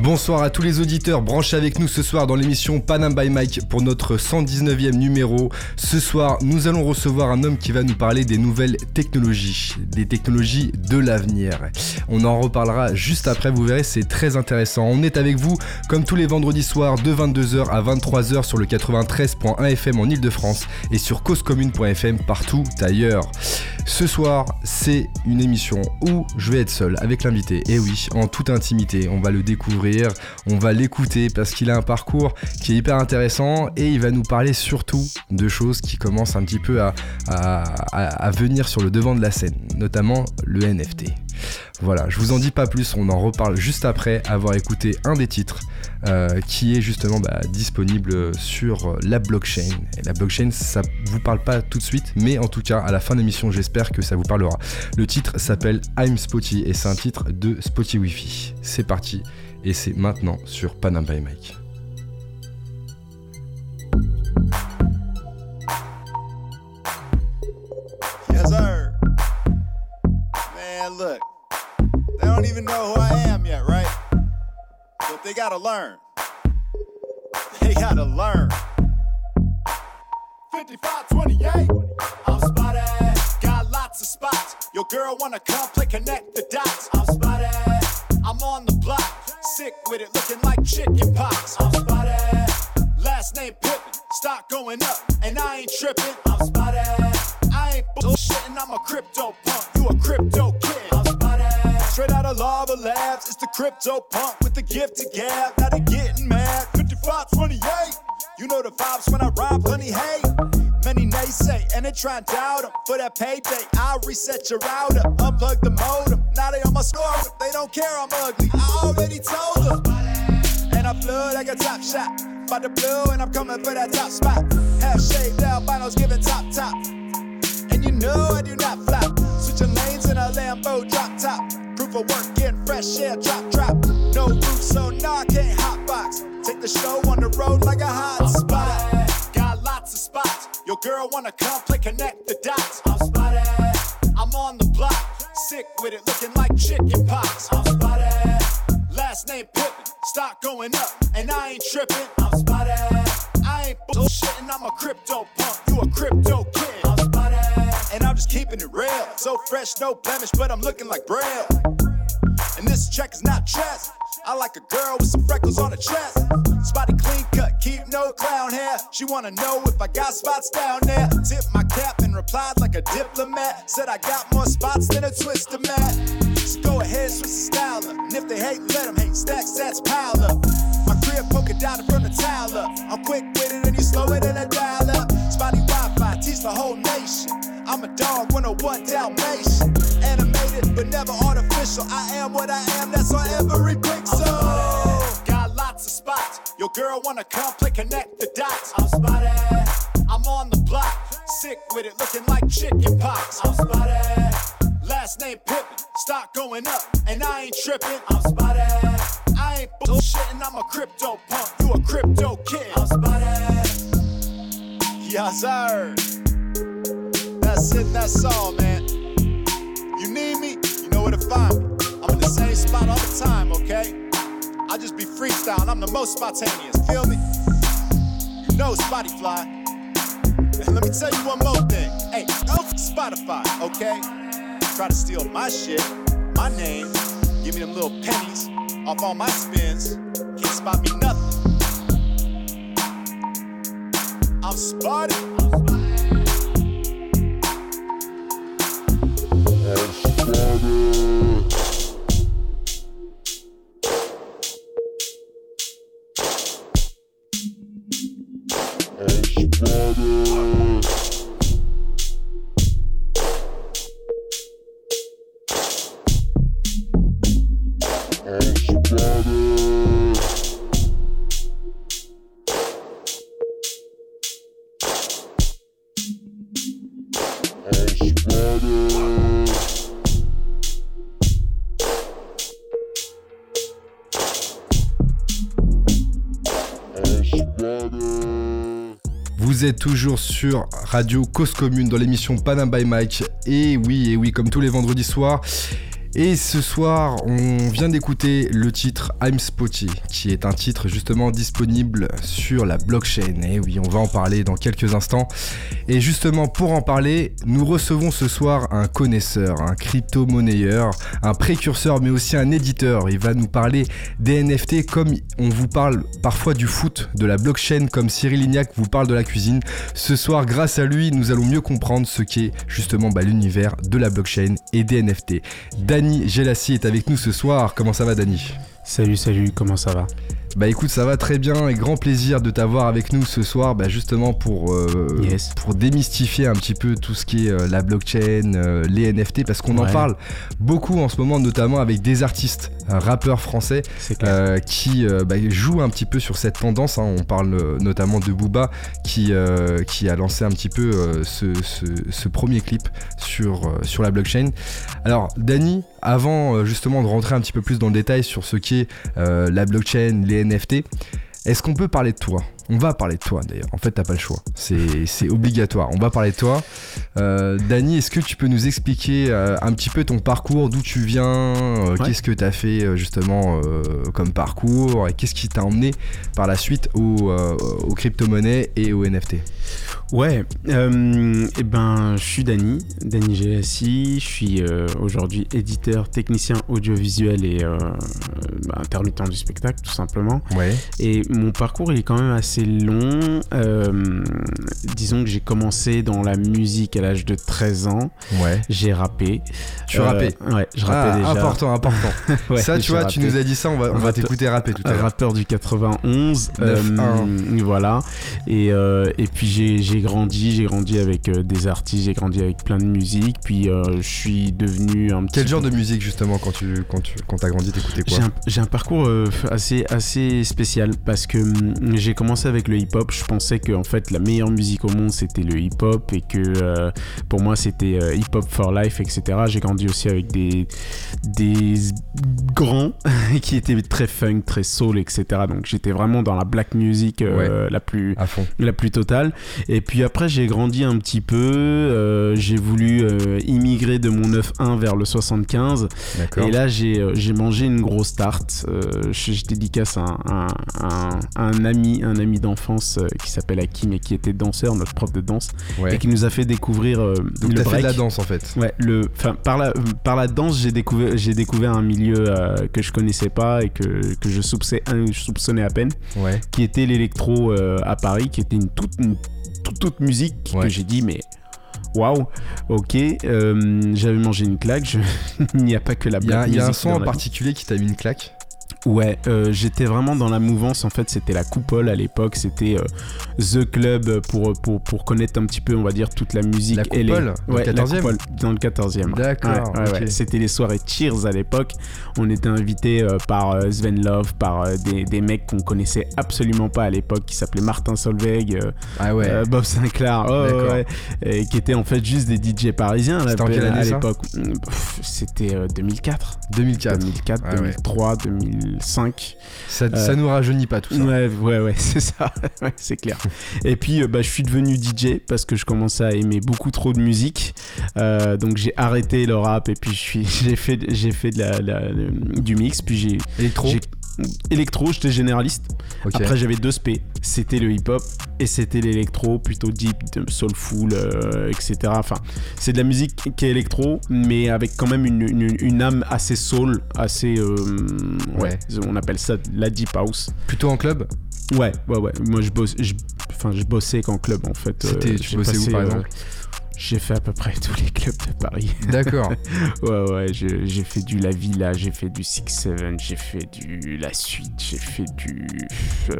Bonsoir à tous les auditeurs branchés avec nous ce soir dans l'émission Panam by Mike pour notre 119e numéro. Ce soir, nous allons recevoir un homme qui va nous parler des nouvelles technologies, des technologies de l'avenir. On en reparlera juste après, vous verrez, c'est très intéressant. On est avec vous comme tous les vendredis soirs de 22h à 23h sur le 93.1 FM en Ile-de-France et sur causecommune.fm partout ailleurs. Ce soir, c'est une émission où je vais être seul avec l'invité. Et oui, en toute intimité, on va le découvrir, on va l'écouter parce qu'il a un parcours qui est hyper intéressant et il va nous parler surtout de choses qui commencent un petit peu à, à venir sur le devant de la scène, notamment le NFT. Voilà, je vous en dis pas plus, on en reparle juste après avoir écouté un des titres euh, qui est justement bah, disponible sur la blockchain. Et la blockchain, ça vous parle pas tout de suite, mais en tout cas, à la fin de l'émission, j'espère que ça vous parlera. Le titre s'appelle I'm Spotty et c'est un titre de Spotty Wi-Fi. C'est parti et c'est maintenant sur Panam by Mike. Don't even know who I am yet, right? But they gotta learn. They gotta learn. 5528, I'm spotted. Got lots of spots. Your girl wanna come play connect the dots. I'm spotted. I'm on the block. Sick with it, looking like chicken pox. I'm spotted. Last name Pippin. Stock going up, and I ain't tripping. I'm spotted. I ain't bullshitting, I'm a crypto lava labs, it's the crypto punk with the gift to gab. Now they getting mad. 5528. You know the vibes when I rhyme, plenty hate. Many naysay, and they try and doubt them. For that payday, I'll reset your router, unplug the modem. Now they on my score, they don't care I'm ugly. I already told them. And I flew like a top shot. By the blue, and I'm coming for that top spot. Half shaved albinos giving top top. And you know I do not flop. In a Lambo drop top. Proof of work, getting fresh air, drop drop. No roof, so nah, I can't hotbox. Take the show on the road like a hot spot. Got lots of spots. Your girl wanna come play connect the dots. I'm spotted. I'm on the block. Sick with it, looking like chicken pox. I'm spotted. Last name Pippin. Stock going up, and I ain't tripping. I'm spotted. I ain't bullshitting, I'm a crypto punk. You a crypto kid. And I'm just keeping it real. So fresh, no blemish, but I'm looking like Braille. And this check is not dressed. I like a girl with some freckles on her chest. Spotty clean cut, keep no clown hair. She wanna know if I got spots down there. Tip my cap and replied like a diplomat. Said I got more spots than a twister mat. So go ahead, switch the style up. And if they hate, let them hate. Stack stats pile up. My crib polka dotted from the tile up. I'm quick with it and you slow it in a dial up. Spotty Wi-Fi, teach the whole nation. I'm a dog, 101 Dalmatian. Animated, but never artificial. I am what I am, that's on every pixel. Got lots of spots. Your girl wanna come play connect the dots. I'm spotted. I'm on the block. Sick with it, looking like chicken pox. I'm spotted. Last name Pippin. Stock going up, and I ain't tripping. I'm spotted. I ain't bullshitting, I'm a crypto punk. You a crypto kid. I'm spotted. Yes, sir. That's it, that's all, man. You need me, you know where to find me. I'm in the same spot all the time, okay? I just be freestyling, I'm the most spontaneous, feel me? You know Spotty Fly. And let me tell you one more thing. Hey, don't Spotify, okay? Try to steal my shit, my name, give me them little pennies off all my spins. Can't spot me nothing. I'm spotted. Toujours sur Radio Cause Commune dans l'émission Panam by Mike. Et oui, et oui, comme tous les vendredis soirs. Et ce soir, on vient d'écouter le titre I'm Spotty, qui est un titre justement disponible sur la blockchain. Et oui, on va en parler dans quelques instants. Et justement, pour en parler, nous recevons ce soir un connaisseur, un crypto-monnayeur, un précurseur, mais aussi un éditeur. Il va nous parler des NFT comme on vous parle parfois du foot, de la blockchain, comme Cyril Lignac vous parle de la cuisine. Ce soir, grâce à lui, nous allons mieux comprendre ce qu'est justement bah, l'univers de la blockchain et des NFT. Dany Gelassi est avec nous ce soir. Comment ça va, Dany? Salut, salut, comment ça va? Bah écoute, ça va très bien et grand plaisir de t'avoir avec nous ce soir, bah justement pour, euh, Yes. pour démystifier un petit peu tout ce qui est euh, la blockchain, euh, les NFT, parce qu'on en parle beaucoup en ce moment, notamment avec des artistes, rappeurs français, qui bah, jouent un petit peu sur cette tendance. hein. On parle notamment de Booba qui, qui a lancé un petit peu ce, ce- ce premier clip sur, sur la blockchain. Alors, Dany, avant justement de rentrer un petit peu plus dans le détail sur ce qu'est euh, la blockchain, les NFT, est-ce qu'on peut parler de toi? On va parler de toi d'ailleurs. En fait, t'as pas le choix. C'est obligatoire. On va parler de toi. Euh, Dany, est-ce que tu peux nous expliquer euh, un petit peu ton parcours, d'où tu viens, euh, Ouais. qu'est-ce que t'as fait euh, justement comme parcours, et qu'est-ce qui t'a emmené par la suite aux, aux crypto-monnaies et aux NFT Ouais, euh, eh ben, je suis Dany, Dany Gelassi, je suis aujourd'hui éditeur, technicien audiovisuel et bah, intermittent du spectacle, tout simplement. Ouais. Et mon parcours, il est quand même assez long. Euh, disons que j'ai commencé dans la musique à l'âge de 13 ans. Ouais. J'ai rappé. Tu Euh, rappais Ouais, je rappais Ah, déjà. important, important. Ouais, ça, tu vois, tu nous as dit ça, on va, on va t'écouter rapper tout à un l'heure. rappeur du 91 9-1. euh, voilà et, euh, et puis j'ai grandi j'ai grandi avec des artistes j'ai grandi avec plein de musique puis je suis devenu un petit Quel genre de musique justement quand tu quand tu quand t'as grandi t'écoutais quoi un, j'ai un parcours euh, assez, assez spécial parce que hum, j'ai commencé avec le hip-hop. Je pensais que en fait la meilleure musique au monde c'était le hip-hop et que euh, pour moi c'était euh, hip-hop for life, etc. J'ai grandi aussi avec des, des grands qui étaient très funk, très soul, etc. Donc j'étais vraiment dans la black music euh, la plus la plus totale. Et puis après, j'ai grandi un petit peu. j'ai voulu immigrer de mon 9-1 vers le 75. D'accord. Et là, j'ai mangé une grosse tarte. Je, je dédicace à un, un- un- un ami, un ami d'enfance euh, qui s'appelle Hakim et qui était danseur, notre prof de danse, Ouais. et qui nous a fait découvrir euh, Donc le t'as fait break. de la danse en fait. Ouais, le, par la, par la danse, j'ai découvert, j'ai découvert un milieu euh, que je connaissais pas et que, que je, soupçonnais, je soupçonnais à peine, Ouais. qui était l'électro à Paris, qui était une toute, une toute, toute musique Ouais. que j'ai dit, mais waouh, ok, euh, j'avais mangé une claque, je- il n'y a pas que la Il y a, black il y a un son en particulier qui t'a mis une claque? Ouais, euh, j'étais vraiment dans la mouvance. En fait, c'était la coupole à l'époque. C'était euh, The Club pour, pour, pour, connaître un petit peu, on va dire, toute la musique. La coupole, et les... ouais, dans, le 14e. La coupole dans le 14e. D'accord. Ouais, ouais, okay. C'était les soirées Cheers à l'époque. On était invité euh, par euh, Sven Love, par euh, des, des, mecs qu'on connaissait absolument pas à l'époque, qui s'appelaient Martin Solveig, euh, ah Bob Sinclair, oh, et qui étaient en fait juste des DJ parisiens là, à l'époque. C'était 2004. 2004. 2004, 2003, 2000. 2005. Ça, ça nous rajeunit pas tout ça. Ouais, ouais, ouais, c'est ça, Ouais, c'est clair. Et puis, euh, bah, je suis devenu DJ parce que je commençais à aimer beaucoup trop de musique. Euh, donc, j'ai arrêté le rap et puis j'ai fait, fait de la, la- du mix. Puis j'ai, Électro. Électro, j'étais généraliste. Après, j'avais deux spé. C'était le hip-hop et c'était l'électro, plutôt deep, de soulful, euh, etc. Enfin, c'est de la musique qui est électro, mais avec quand même une, une- une âme assez soul, assez. euh, ouais, on appelle ça la deep house. Plutôt en club? Ouais, ouais, ouais. Moi, je bosse, je- enfin, je bossais qu'en club en fait. C'était- Euh, tu bossais où, par euh, exemple? J'ai fait à peu près tous les clubs de Paris. D'accord. ouais, ouais. J'ai fait du La Villa, j'ai fait du Six Seven, j'ai fait du La Suite, j'ai fait du. euh,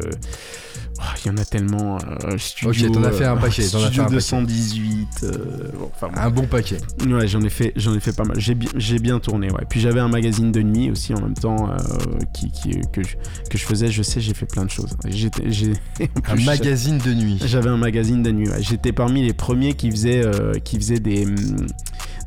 oh, Il y en a tellement. euh, studio, t'en as fait un euh, paquet, t'en as fait Studio un paquet. 218. euh, bon, enfin, bon. Un bon paquet. Ouais, j'en ai fait, j'en ai fait pas mal. J'ai bien, tourné, ouais. Puis j'avais un magazine de nuit aussi en même temps qui, qui- que, je, que je faisais. Je sais, j'ai fait plein de choses. En Un magazine de nuit. J'avais un magazine de nuit. ouais. J'étais parmi les premiers qui faisaient, qui faisaient des, hum,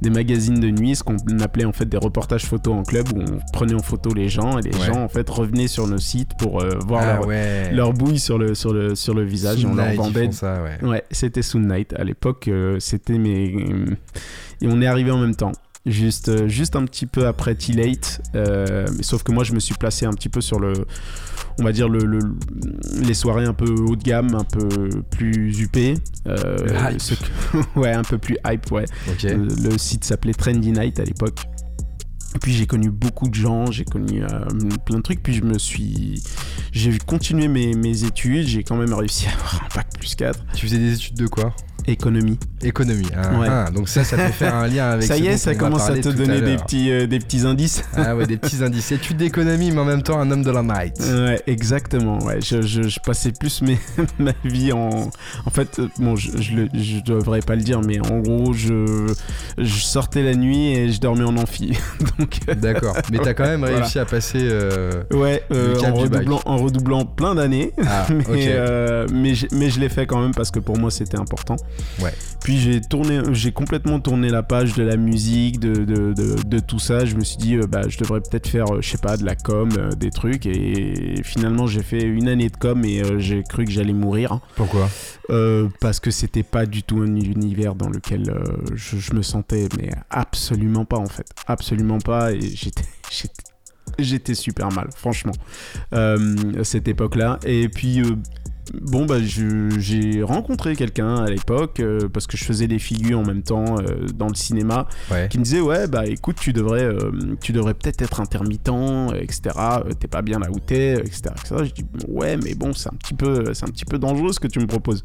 des magazines de nuit, ce qu'on appelait en fait des reportages photos en club où on prenait en photo les gens et les Ouais. gens en fait revenaient sur nos sites pour euh, voir Ah leur, ouais. leur bouille sur le, sur le, sur le visage on leur vendait ça, ouais. Ouais, c'était Soon Night. À l'époque, euh, c'était mes. Et on est arrivé en même temps. Juste, euh, juste un petit peu après T-Late. euh, sauf que moi, je me suis placé un petit peu sur le. On va dire le, le- les soirées un peu haut de gamme, un peu plus huppées. euh, hype. que- ouais, un peu plus hype, ouais. Le site s'appelait Trendy Night à l'époque. Puis j'ai connu beaucoup de gens, j'ai connu euh, plein de trucs, puis je me suis... J'ai continué mes, mes études, j'ai quand même réussi à avoir un bac plus 4. Tu faisais des études de quoi? Économie. Économie. Ah, Ouais. ah, donc ça, ça peut faire un lien avec. ça y est, ça commence à te donner des petits, euh, des petits indices. Ah ouais, des petits indices. Études d'économie, mais en même temps un homme de la night. Ouais, exactement. Ouais, je, je, je passais plus mes, ma vie en. En fait, euh, bon, je, je devrais pas le dire, mais en gros, je, je sortais la nuit et je dormais en amphi. Donc, euh, D'accord. Mais t'as quand même Voilà. réussi à passer. euh, ouais, euh, en, redoublant, en redoublant plein d'années. Ah, mais, euh, je- mais je l'ai fait quand même parce que pour moi c'était important. Ouais. Puis j'ai tourné, j'ai complètement tourné la page de la musique, de, de, de, de tout ça. Je me suis dit, euh, bah, je devrais peut-être faire, euh, je sais pas, de la com, euh, des trucs. Et finalement, j'ai fait une année de com et j'ai cru que j'allais mourir. Pourquoi? Euh, parce que c'était pas du tout un univers dans lequel je, je me sentais, mais absolument pas en fait. Absolument pas. Et j'étais. j'étais- super mal, franchement, euh, cette époque-là. Et puis, euh, bon, bah, j'ai rencontré quelqu'un à l'époque, euh, parce que je faisais des figures en même temps euh, dans le cinéma, Ouais. qui me disait Ouais, bah écoute, tu devrais, euh, tu devrais peut-être être intermittent, etc. T'es pas bien là où t'es, etc., etc. Je dis Ouais, mais bon, c'est un, petit peu- c'est un petit peu dangereux ce que tu me proposes.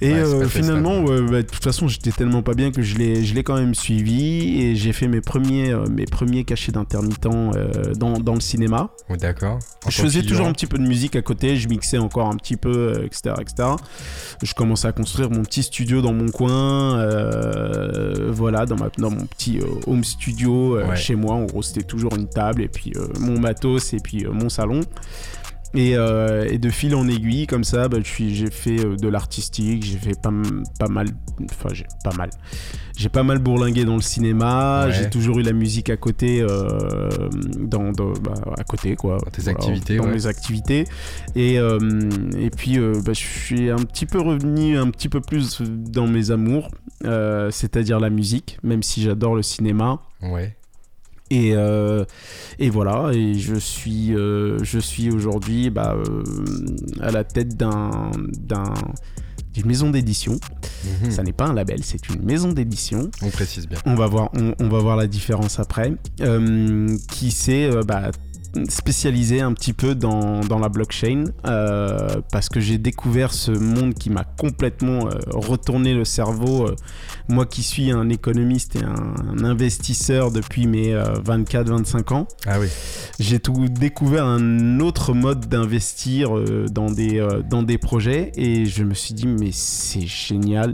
Et Ouais, euh, finalement, ouais, bah, de toute façon, j'étais tellement pas bien que je l'ai, quand même suivi et j'ai fait mes premiers, euh, mes premiers cachets d'intermittent euh, dans, dans le cinéma. Oh, D'accord. Je faisais toujours un petit peu de musique à côté, je mixais encore un petit peu, etc., etc. Je commençais à construire mon petit studio dans mon coin, voilà, dans, ma, dans mon petit home studio Ouais. chez moi. En gros, c'était toujours une table et puis mon matos et puis mon salon. Et, euh, et de fil en aiguille, comme ça, bah, j'ai fait euh, de l'artistique, j'ai fait pas, pas mal, enfin j'ai pas mal, j'ai pas mal bourlingué dans le cinéma, Ouais. j'ai toujours eu la musique à côté, euh, dans, dans- bah, à côté quoi. Dans tes activités, Dans ouais. mes activités. Et, euh, et puis bah, je suis un petit peu revenu un petit peu plus dans mes amours, c'est-à-dire la musique, même si j'adore le cinéma. Ouais. Et, euh, et voilà, et je suis, euh, je suis aujourd'hui bah, euh, à la tête d'un, d'un- d'une maison d'édition. Mhm. Ça n'est pas un label, c'est une maison d'édition. On précise bien. On va voir, on, on va voir la différence après. Qui s'est bah, spécialisé un petit peu dans, dans la blockchain euh, parce que j'ai découvert ce monde qui m'a complètement euh, retourné le cerveau. Euh, moi qui suis un économiste et un, un investisseur depuis mes 24-25 ans, Ah oui. j'ai tout découvert un autre mode d'investir dans, des, dans des projets et je me suis dit mais c'est génial.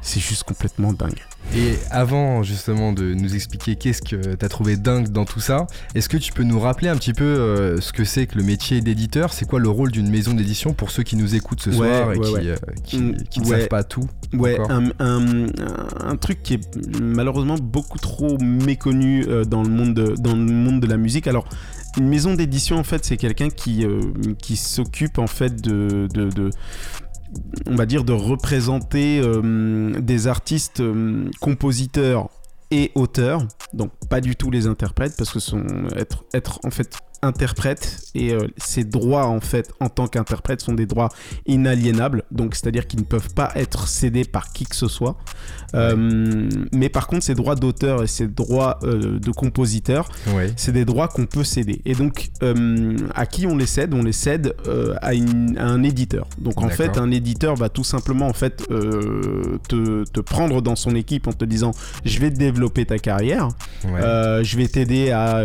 C'est juste complètement dingue. Et avant justement de nous expliquer qu'est-ce que t'as trouvé dingue dans tout ça, est-ce que tu peux nous rappeler un petit peu euh, ce que c'est que le métier d'éditeur? C'est quoi le rôle d'une maison d'édition pour ceux qui nous écoutent ce Ouais, soir et ouais, qui, ouais. euh, qui, Mm, qui ne savent pas tout Ouais, un, un- un truc qui est malheureusement beaucoup trop méconnu euh, dans, le monde de, dans le monde de la musique. Alors, une maison d'édition, en fait, c'est quelqu'un qui, euh, qui s'occupe, en fait, de, de, de- on va dire, de représenter euh, des artistes euh, compositeurs et auteurs. Donc, pas du tout les interprètes, parce que sont, être, être, en fait, interprète et euh, ses droits en fait en tant qu'interprète sont des droits inaliénables donc c'est à dire qu'ils ne peuvent pas être cédés par qui que ce soit. Euh, mais par contre ces droits d'auteur et ces droits euh, de compositeur Ouais. c'est des droits qu'on peut céder. Et donc euh, à qui on les cède? On les cède à, une- à un éditeur. Donc en fait un éditeur va tout simplement en fait te, te prendre dans son équipe en te disant je vais développer ta carrière. Ouais. je vais t'aider à,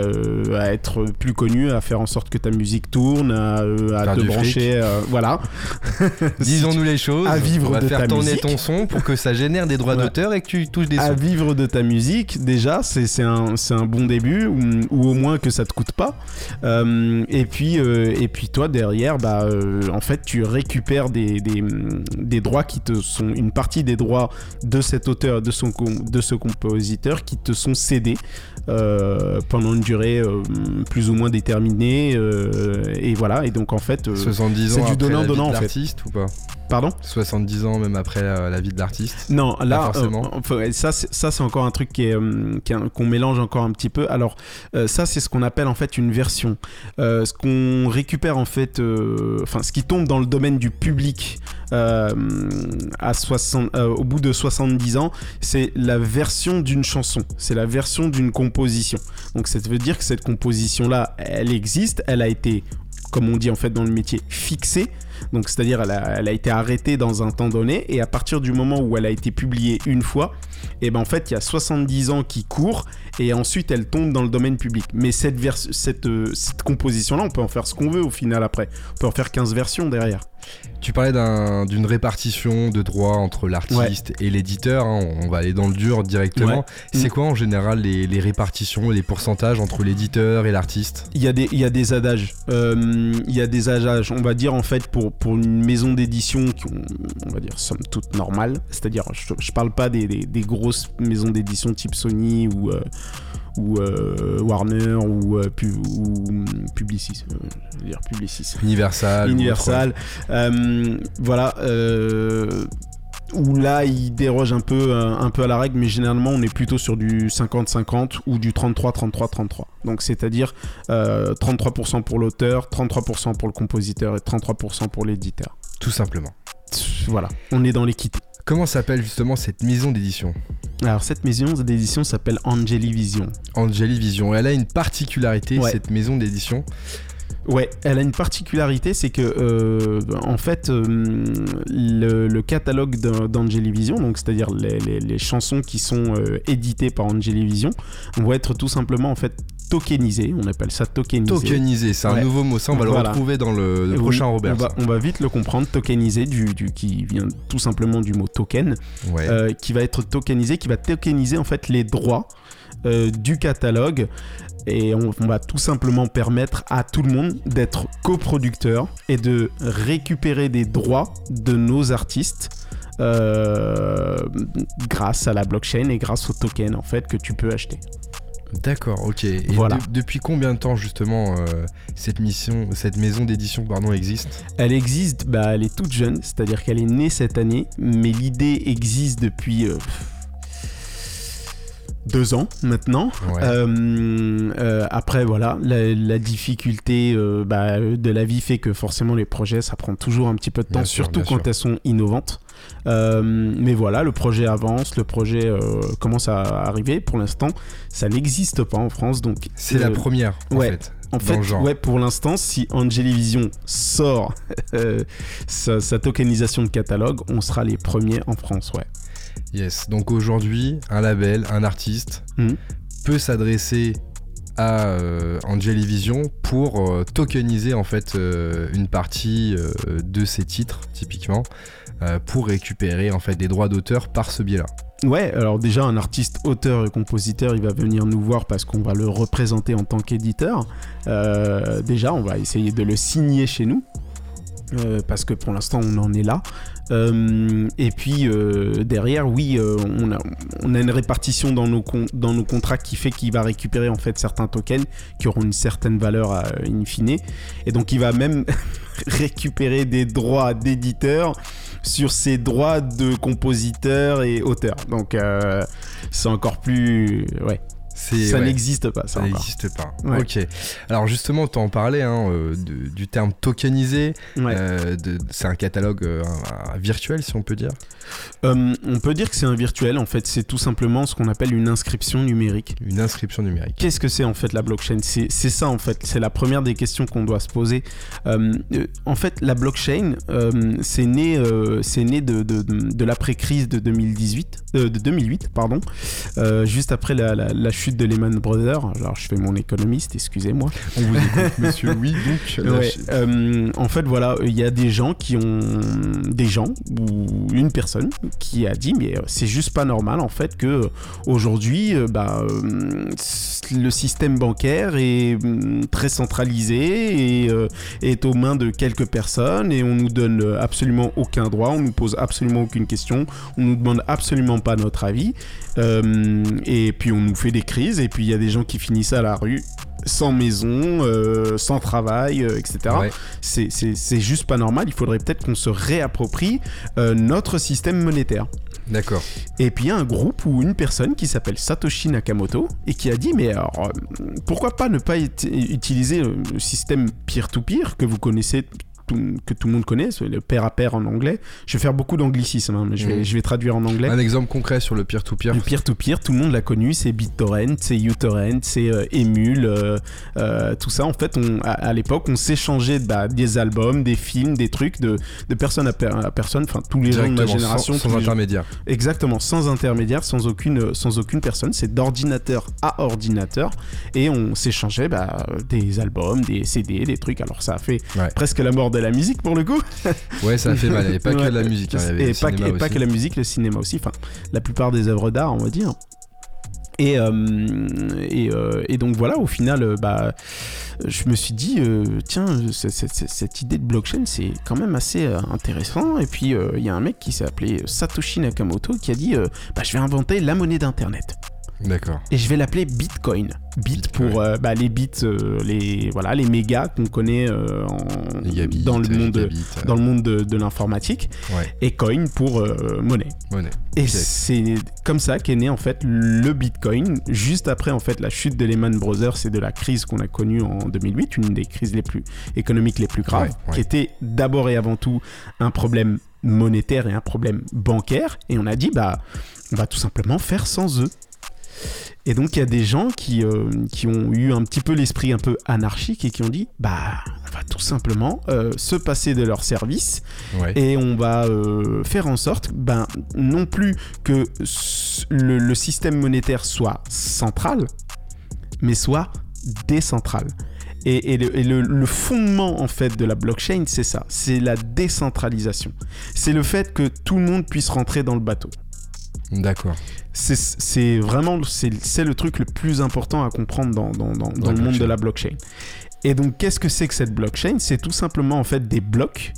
à être plus connu, à faire en sorte que ta musique tourne, à, euh, à te brancher, euh, voilà. Disons-nous les choses. À vivre on va de faire ta tourner musique. ton son pour que ça génère des droits Ouais. d'auteur et que tu touches des à sons. vivre de ta musique, déjà, c'est un, un bon début, ou, ou au moins que ça te coûte pas. Euh, et, puis, euh, et puis toi, derrière, bah, euh, en fait, tu récupères des, des, des droits qui te sont, une partie des droits de cet auteur, de, son, de ce compositeur qui te sont cédés euh, pendant une durée euh, plus ou moins déterminée. euh, et voilà, et donc en fait... 70 c'est du après donnant, la vie donnant, de en fait. ou pas? Pardon 70 ans même après euh, la vie de l'artiste Non, là, forcément. euh, ça, c'est- encore un truc est- qu'on mélange encore un petit peu. Alors, euh, ça, c'est ce qu'on appelle en fait une version. Ce qu'on récupère en fait, enfin, ce qui tombe dans le domaine du public à 60, euh, au bout de 70 ans, c'est la version d'une chanson, c'est la version d'une composition. Donc, ça veut dire que cette composition-là, elle existe, elle a été comme on dit en fait dans le métier, fixée. Donc c'est-à-dire elle a, été arrêtée dans un temps donné et à partir du moment où elle a été publiée une fois, et ben en fait il y a 70 ans qui courent et ensuite elle tombe dans le domaine public. Mais cette, euh, cette composition-là, on peut en faire ce qu'on veut au final après. On peut en faire 15 versions derrière. Tu parlais d'un- d'une répartition de droits entre l'artiste et l'éditeur. hein, on va aller dans le dur directement. Ouais. C'est Mm. quoi en général les, les répartitions et les pourcentages entre l'éditeur et l'artiste? Il y, a des, il y a des adages. Euh, il y a des adages. On va dire en fait pour, pour une maison d'édition qui ont, on va dire somme toute normale. C'est-à-dire, je, je parle pas des, des- des grosses maisons d'édition type Sony ou, euh, ou euh, Warner ou, euh, pu- ou Publicis. euh, je veux dire Publicis. Universal Universal. Voilà. où là, il déroge un peu, euh, un peu à la règle, mais généralement, on est plutôt sur du 50-50 ou du 33-33-33. Donc, c'est-à-dire euh, 33% pour l'auteur, 33% pour le compositeur et 33% pour l'éditeur. Tout simplement. Voilà, on est dans l'équité. Comment s'appelle justement cette maison d'édition Alors, cette maison d'édition s'appelle Angeli Vision. Angeli Vision. Elle a une particularité, Ouais. cette maison d'édition. Ouais, elle a une particularité, c'est que euh, en fait, euh, le, le catalogue d'An- d'Angelivision, donc c'est-à-dire les, les- les chansons qui sont euh, éditées par Angelivision, vont être tout simplement en fait tokenisées. On appelle ça tokenisé. Tokenisé, c'est un Ouais. nouveau mot. Ça, on va Voilà. le retrouver dans le, le Oui, prochain Robert. On va, on va vite le comprendre. Tokenisé, du, du, qui vient tout simplement du mot token, Ouais. euh, qui va être tokenisé, qui va tokeniser en fait les droits euh, du catalogue. Et on, on va tout simplement permettre à tout le monde d'être coproducteur et de récupérer des droits de nos artistes euh, grâce à la blockchain et grâce au token en fait que tu peux acheter. D'accord, ok. Et Voilà. de- depuis combien de temps justement euh, cette mission, cette maison d'édition pardon existe? Elle existe, bah, elle est toute jeune, c'est-à-dire qu'elle est née cette année, mais l'idée existe depuis euh, deux ans maintenant. Ouais. Euh, euh, après, voilà, la, la difficulté euh, bah, de la vie fait que forcément les projets, ça prend toujours un petit peu de temps, Bien surtout quand sûr. elles sont innovantes. Mais voilà, le projet avance, le projet commence à arriver. Pour l'instant, ça n'existe pas en France, donc C'est la première en ouais. fait. en fait, ouais, pour l'instant, si Angelivision sort sa, sa tokenisation de catalogue, on sera les premiers en France, ouais. Yes. Donc aujourd'hui, un label, un artiste Mhm. peut s'adresser à euh, Angelivision pour euh, tokeniser en fait euh, une partie de ses titres typiquement pour récupérer en fait des droits d'auteur par ce biais-là. Ouais, alors déjà, un artiste, auteur et compositeur, il va venir nous voir parce qu'on va le représenter en tant qu'éditeur. Déjà, on va essayer de le signer chez nous. euh, parce que pour l'instant on en est là. Euh, et puis euh, derrière, oui, euh, on, a, une répartition dans nos, contrats qui fait qu'il va récupérer en fait certains tokens qui auront une certaine valeur euh, in fine. Et donc il va même récupérer des droits d'éditeur sur ses droits de compositeur et auteur. Donc c'est encore plus... Ouais, ça ouais, n'existe pas, ça, n'existe pas. Ouais. Ok. Alors justement, tu en parlais hein, euh, de- du terme tokenisé. Ouais. Euh, c'est un catalogue euh, un- un virtuel, si on peut dire. On peut dire que c'est un virtuel, en fait, c'est tout simplement ce qu'on appelle une inscription numérique. Une inscription numérique. Qu'est-ce que c'est en fait la blockchain? C'est ça en fait, c'est la première des questions qu'on doit se poser. En fait, la blockchain, c'est né, c'est né de, de, de- de l'après-crise de 2018, euh, de 2008, pardon, juste après la, la- la chute chute de Lehman Brothers. Alors, je fais mon économiste, excusez-moi. On vous écoute, monsieur. Oui, donc. Ouais, euh, en fait, voilà, il y a des gens qui ont. Des gens, ou une personne, qui a dit Mais euh, c'est juste pas normal, en fait, que euh, aujourd'hui, bah, le système bancaire est hum, très centralisé et euh, est aux mains de quelques personnes et on nous donne absolument aucun droit, on nous pose absolument aucune question, on nous demande absolument pas notre avis. Euh, et puis on nous fait des crises et puis il y a des gens qui finissent à la rue sans maison, euh, sans travail, euh, etc. Ouais. C'est- juste pas normal. Il faudrait peut-être qu'on se réapproprie euh, notre système monétaire. D'accord. Et puis il y a un groupe ou une personne qui s'appelle Satoshi Nakamoto et qui a dit mais alors pourquoi pas ne pas ut- utiliser le système peer-to-peer que vous connaissez tout- que tout le monde connaît, le pair à pair en anglais. Je vais faire beaucoup d'anglicisme, hein, mais je vais, Mhm. je vais traduire en anglais. Un exemple concret sur le peer-to-peer. Le peer-to-peer, tout le monde l'a connu, c'est BitTorrent, c'est uTorrent, c'est euh, Emule, euh, euh, tout ça. En fait, on, à, à l'époque, on s'échangeait bah, des albums, des films, des trucs de, de personne à, per- à personne, enfin tous les gens de ma génération. sans, gens- intermédiaire. Exactement, sans intermédiaire, sans aucune, sans aucune personne. C'est d'ordinateur à ordinateur. Et on s'échangeait bah, des albums, des CD, des trucs. Alors ça a fait Ouais. presque la mort de la musique pour le coup. Ouais, ça a fait mal. Il n'y avait pas que de la musique. hein, et pas, que, cinéma et pas aussi. que la musique, le cinéma aussi. Enfin, la plupart des œuvres d'art, on va dire. Et, euh, et, euh, et donc voilà, au final, euh, bah, je me suis dit, euh, tiens, c- c- c- cette idée de blockchain, c'est quand même assez intéressant. Et puis, il y a un mec qui s'est appelé Satoshi Nakamoto qui a dit, bah, je vais inventer la monnaie d'Internet. D'accord. Et je vais l'appeler Bitcoin. Bit Bitcoin. pour euh, bah, les bits, euh, les, voilà, les mégas qu'on connaît euh, en- dans le monde, gigabits, dans le monde de, de l'informatique. Ouais, Et coin pour monnaie. monnaie. Et c'est comme ça qu'est né en fait le Bitcoin, juste après en fait la chute de Lehman Brothers et de la crise qu'on a connue en 2008, une des crises les plus économiques les plus graves, Ouais, ouais. qui était d'abord et avant tout un problème monétaire et un problème bancaire. Et on a dit bah on va tout simplement faire sans eux. Et donc il y a des gens qui, euh, qui ont eu un petit peu l'esprit un peu anarchique et qui ont dit bah on va tout simplement euh, se passer de leur service Ouais. et on va euh, faire en sorte, ben, non plus que le, le système monétaire soit central, mais soit décentral. Et, et le, et le- le fondement en fait de la blockchain, c'est ça, c'est la décentralisation. C'est le fait que tout le monde puisse rentrer dans le bateau. D'accord. C'est- vraiment c'est le truc le plus important à comprendre dans, dans, dans- dans la le monde de la blockchain. Et donc, qu'est-ce que c'est que cette blockchain? C'est tout simplement en fait des blocs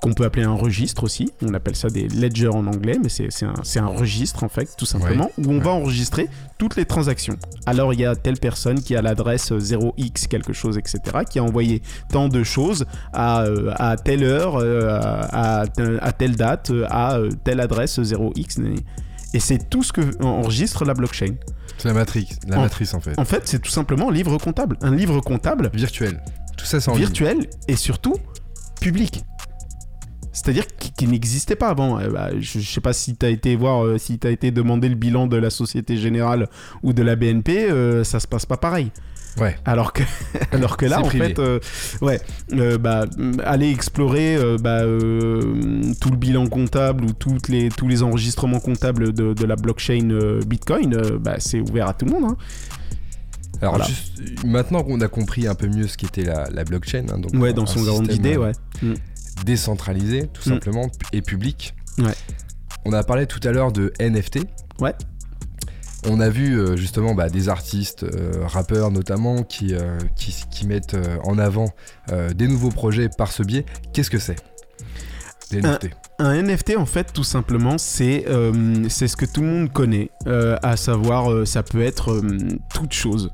qu'on peut appeler un registre aussi. On appelle ça des ledgers en anglais, mais c'est un, un registre en fait, tout simplement, où on va enregistrer toutes les transactions. Alors, il y a telle personne qui a l'adresse 0x quelque chose, etc., qui a envoyé tant de choses à, euh, à telle heure, euh, à, à telle date, euh, à euh, telle adresse 0x. Et c'est tout ce que enregistre la blockchain. C'est la matrice, la En- matrice en fait. En fait, c'est tout simplement un livre comptable. Un livre comptable Virtuel. Tout ça, c'est ligne. virtuel et surtout public. C'est-à-dire qui, n'existait pas avant. Euh, bah, je, je sais pas si tu as été voir, euh, si tu as été demander le bilan de la Société Générale ou de la BNP, euh, ça se passe pas pareil. Ouais. Alors que, alors que là, en privé. fait, euh, ouais, euh, bah, mm, aller explorer euh, bah, tout le bilan comptable ou toutes les, tous les enregistrements comptables de, de la blockchain Bitcoin, bah, c'est ouvert à tout le monde. hein. Alors, Voilà. juste, maintenant qu'on a compris un peu mieux ce qu'était la, la blockchain, hein, donc Ouais, dans son grande système, idée, ouais. Décentralisé, tout Mm. simplement, et public. Ouais. On a parlé tout à l'heure de NFT. Ouais. On a vu euh, justement bah, des artistes, euh, rappeurs notamment, qui, euh, qui, qui mettent en avant des nouveaux projets par ce biais. Qu'est-ce que c'est Les Un- NFT. Un NFT, en fait, tout simplement, c'est c'est ce que tout le monde connaît, à savoir, ça peut être toute chose.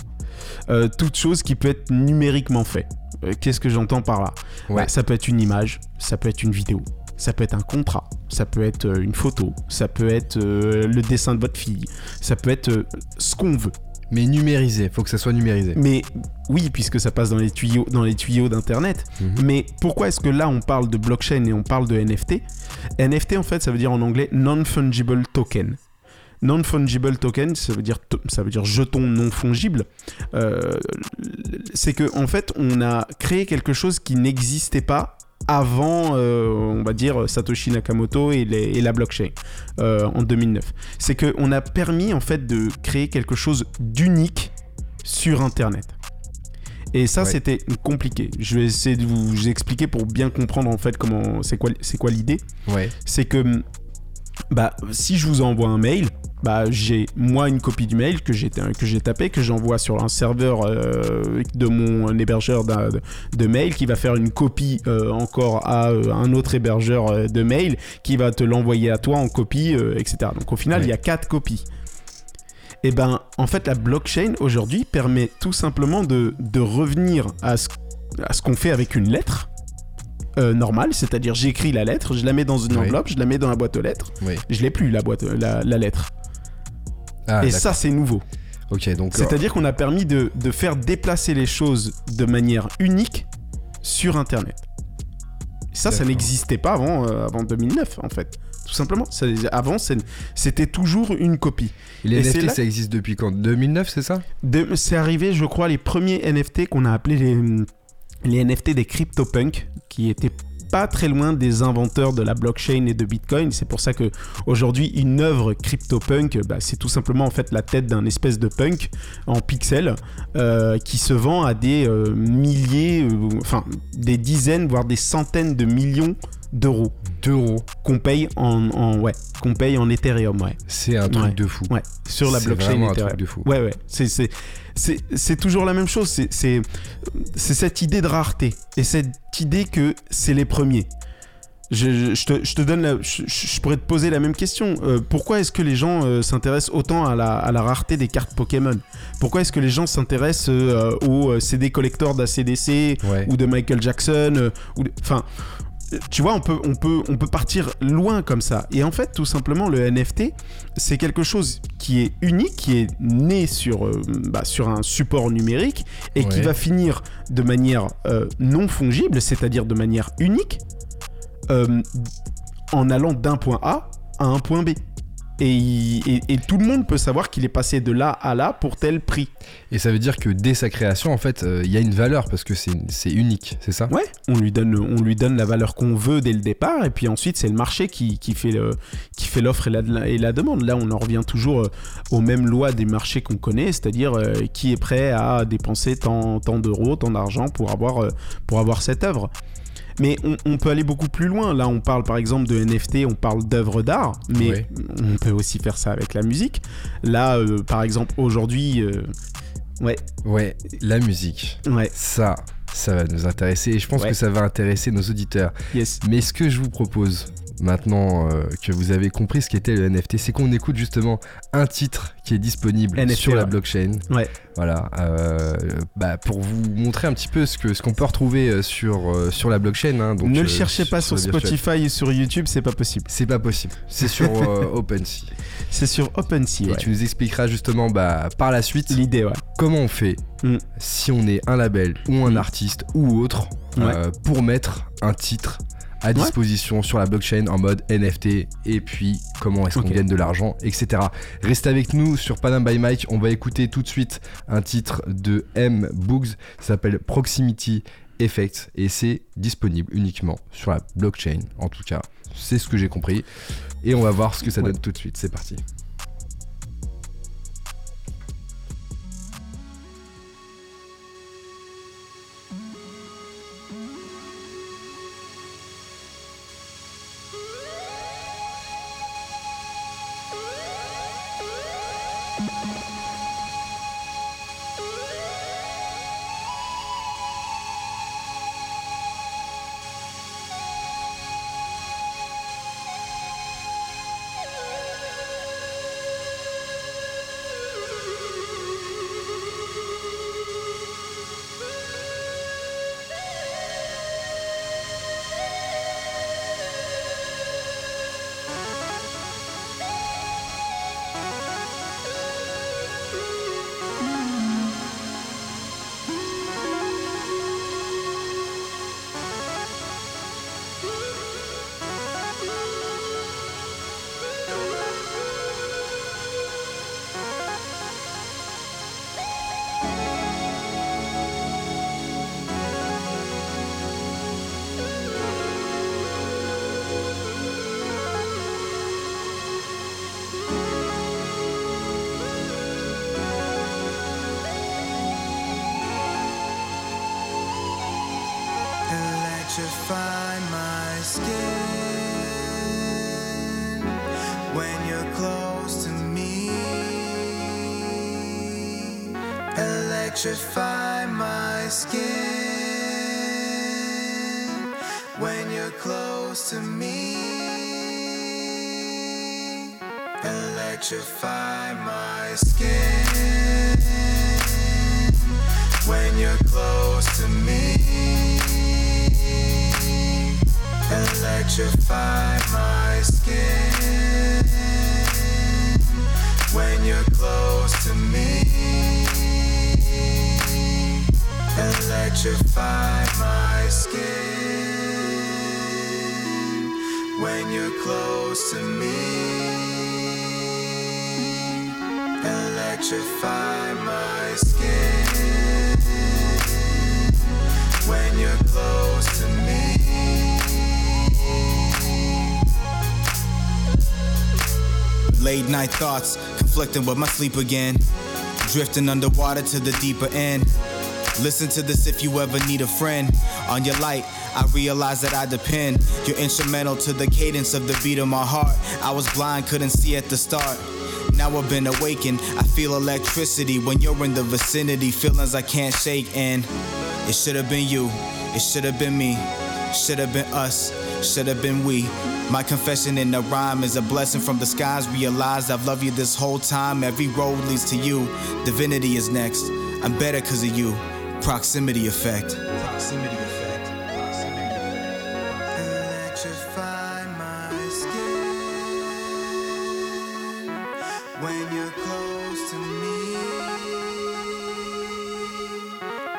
Toute chose qui peut être numériquement fait. Euh, Qu'est-ce que j'entends par là Ouais. Bah, Ça peut être une image, ça peut être une vidéo, ça peut être un contrat, ça peut être euh, une photo, ça peut être euh, le dessin de votre fille, ça peut être euh, ce qu'on veut. Mais numérisé, faut que ça soit numérisé. Mais oui, puisque ça passe dans les tuyaux, dans les tuyaux d'internet. Mhm. Mais pourquoi est-ce que là on parle de blockchain et on parle de NFT NFT en fait, ça veut dire en anglais non-fungible token. Non-fungible token, ça veut dire ça veut dire jeton non fongible. Euh, c'est que en fait, on a créé quelque chose qui n'existait pas avant, euh, on va dire, Satoshi Nakamoto et, les- et la blockchain euh, en 2009. C'est qu'on a permis en fait de créer quelque chose d'unique sur Internet. Et ça, Ouais. c'était compliqué. Je vais essayer de vous, vous expliquer pour bien comprendre en fait comment c'est quoi, c'est quoi l'idée Ouais. c'est que bah, si je vous envoie un mail, bah, j'ai moi une copie du mail que j'ai que j'ai tapé, que j'envoie sur un serveur euh, de mon hébergeur de, de mail, qui va faire une copie euh, encore à euh, un autre hébergeur euh, de mail, qui va te l'envoyer à toi en copie, euh, etc. Donc au final, il y a quatre copies. Et ben, en fait, la blockchain aujourd'hui permet tout simplement de, de revenir à ce, à ce qu'on fait avec une lettre euh, normale, c'est-à-dire j'écris la lettre, je la mets dans une enveloppe, je la mets dans la boîte aux lettres, Oui. je l'ai plus la boîte, la, la lettre. Ah, Et ça, c'est nouveau. Ok, donc. C'est-à-dire qu'on a permis de, de faire déplacer les choses de manière unique sur Internet. Ça, ça n'existait pas avant, euh, avant 2009, en fait. Tout simplement. Ça- avant, c'était toujours une copie. Et les et NFT, là- ça existe depuis quand? 2009, c'est ça? De- C'est arrivé, je crois, les premiers NFT qu'on a appelés les, les NFT des CryptoPunks, qui étaient pas très loin des inventeurs de la blockchain et de Bitcoin. C'est pour ça que aujourd'hui, une œuvre CryptoPunk, bah, c'est tout simplement en fait la tête d'un espèce de punk en pixels euh, qui se vend à des euh, milliers, euh, enfin des dizaines, voire des centaines de millions d'euros D'euros. qu'on paye en, en- ouais, qu'on paye en Ethereum, ouais. C'est un truc Ouais. de fou. Ouais, sur la blockchain vraiment un Ethereum. truc de fou. Ouais, ouais. C'est, c'est, c'est, c'est toujours la même chose. C'est, c'est, c'est cette idée de rareté. Et cette idée que c'est les premiers. Je, je- je te, je te donne la- je, pourrais te poser la même question. Euh, pourquoi est-ce que les gens euh, s'intéressent autant à la, à la rareté des cartes Pokémon? Pourquoi est-ce que les gens s'intéressent euh, aux CD collector d'ACDC Ouais. ou de Michael Jackson ou de- enfin tu vois on peut on peut on peut partir loin comme ça. Et en fait tout simplement le NFT c'est quelque chose qui est unique qui est né sur euh, bah, sur un support numérique et qui va finir de manière euh, non fongible c'est-à-dire de manière unique euh, en allant d'un point A à un point B et, il- et- et tout le monde peut savoir qu'il est passé de là à là pour tel prix. Et ça veut dire que dès sa création, en fait, euh, il y a une valeur parce que c'est unique, c'est ça? Ouais, on lui donne, on lui donne la valeur qu'on veut dès le départ, et puis ensuite c'est le marché qui, qui fait l'offre et la, et la demande. Là, on en revient toujours euh, aux mêmes lois des marchés qu'on connaît, c'est-à-dire euh, qui est prêt à dépenser tant, tant d'euros, tant d'argent pour avoir, euh, pour avoir cette œuvre. Mais on, on peut aller beaucoup plus loin. Là, on parle par exemple de NFT, on parle d'œuvres d'art, mais Ouais. on peut aussi faire ça avec la musique. Là, euh, par exemple, aujourd'hui, euh, ouais, Ouais, la musique. ouais, Ça, ça va nous intéresser et je pense Ouais. que ça va intéresser nos auditeurs. yes. Mais ce que je vous propose, maintenant euh, que vous avez compris ce qu'était le NFT, c'est qu'on écoute justement un titre qui est disponible NFT, sur la ouais. blockchain. Ouais. Voilà, euh, bah, pour vous montrer un petit peu ce que ce qu'on peut retrouver euh, sur euh, sur la blockchain. hein, donc, ne le cherchez pas sur. Spotify et sur YouTube, c'est pas possible. C'est pas possible. C'est sur OpenSea. C'est sur OpenSea. Et ouais. tu nous expliqueras justement bah, par la suite L'idée, ouais. comment on fait Mm. si on est un label ou un Mm. artiste ou autre pour mettre un titre à disposition sur la blockchain en mode NFT et puis comment est-ce qu'on gagne de l'argent etc. Reste avec nous sur Panam by Mike, on va écouter tout de suite un titre de M. Boogs, ça s'appelle Proximity Effect et c'est disponible uniquement sur la blockchain. En tout cas, c'est ce que j'ai compris. Et on va voir ce que ça Ouais. donne tout de suite, c'est parti. Electrify my skin when you're close to me. Electrify my skin when you're close to me. Electrify my skin when you're close Late night thoughts conflicting with my sleep again. Drifting underwater to the deeper end. Listen to this if you ever need a friend. On your light, I realize that I depend. You're instrumental to the cadence of the beat of my heart. I was blind, couldn't see at the start. Now I've been awakened. I feel electricity when you're in the vicinity. Feelings I can't shake, and it should have been you. It should have been me. Should have been us. Should have been we. My confession in the rhyme is a blessing from the skies. Realize I've loved you this whole time. Every road leads to you. Divinity is next. I'm better because of you. Proximity effect. Proximity effect. Proximity effect. Electrify my skin when you're close to me.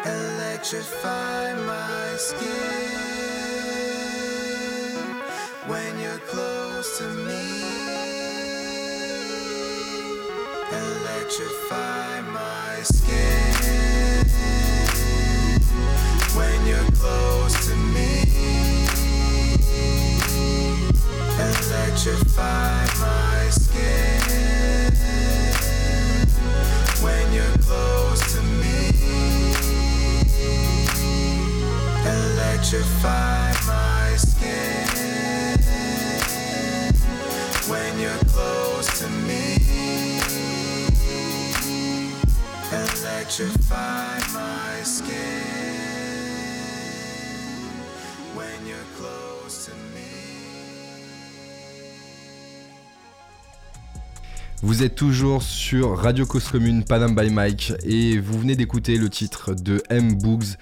Electrify my skin when you're close to me. Electrify my skin when you're close to me. Electrify my skin Vous êtes toujours sur Radio Cause Commune, Panam by Mike, et vous venez d'écouter le titre de M. Boogs,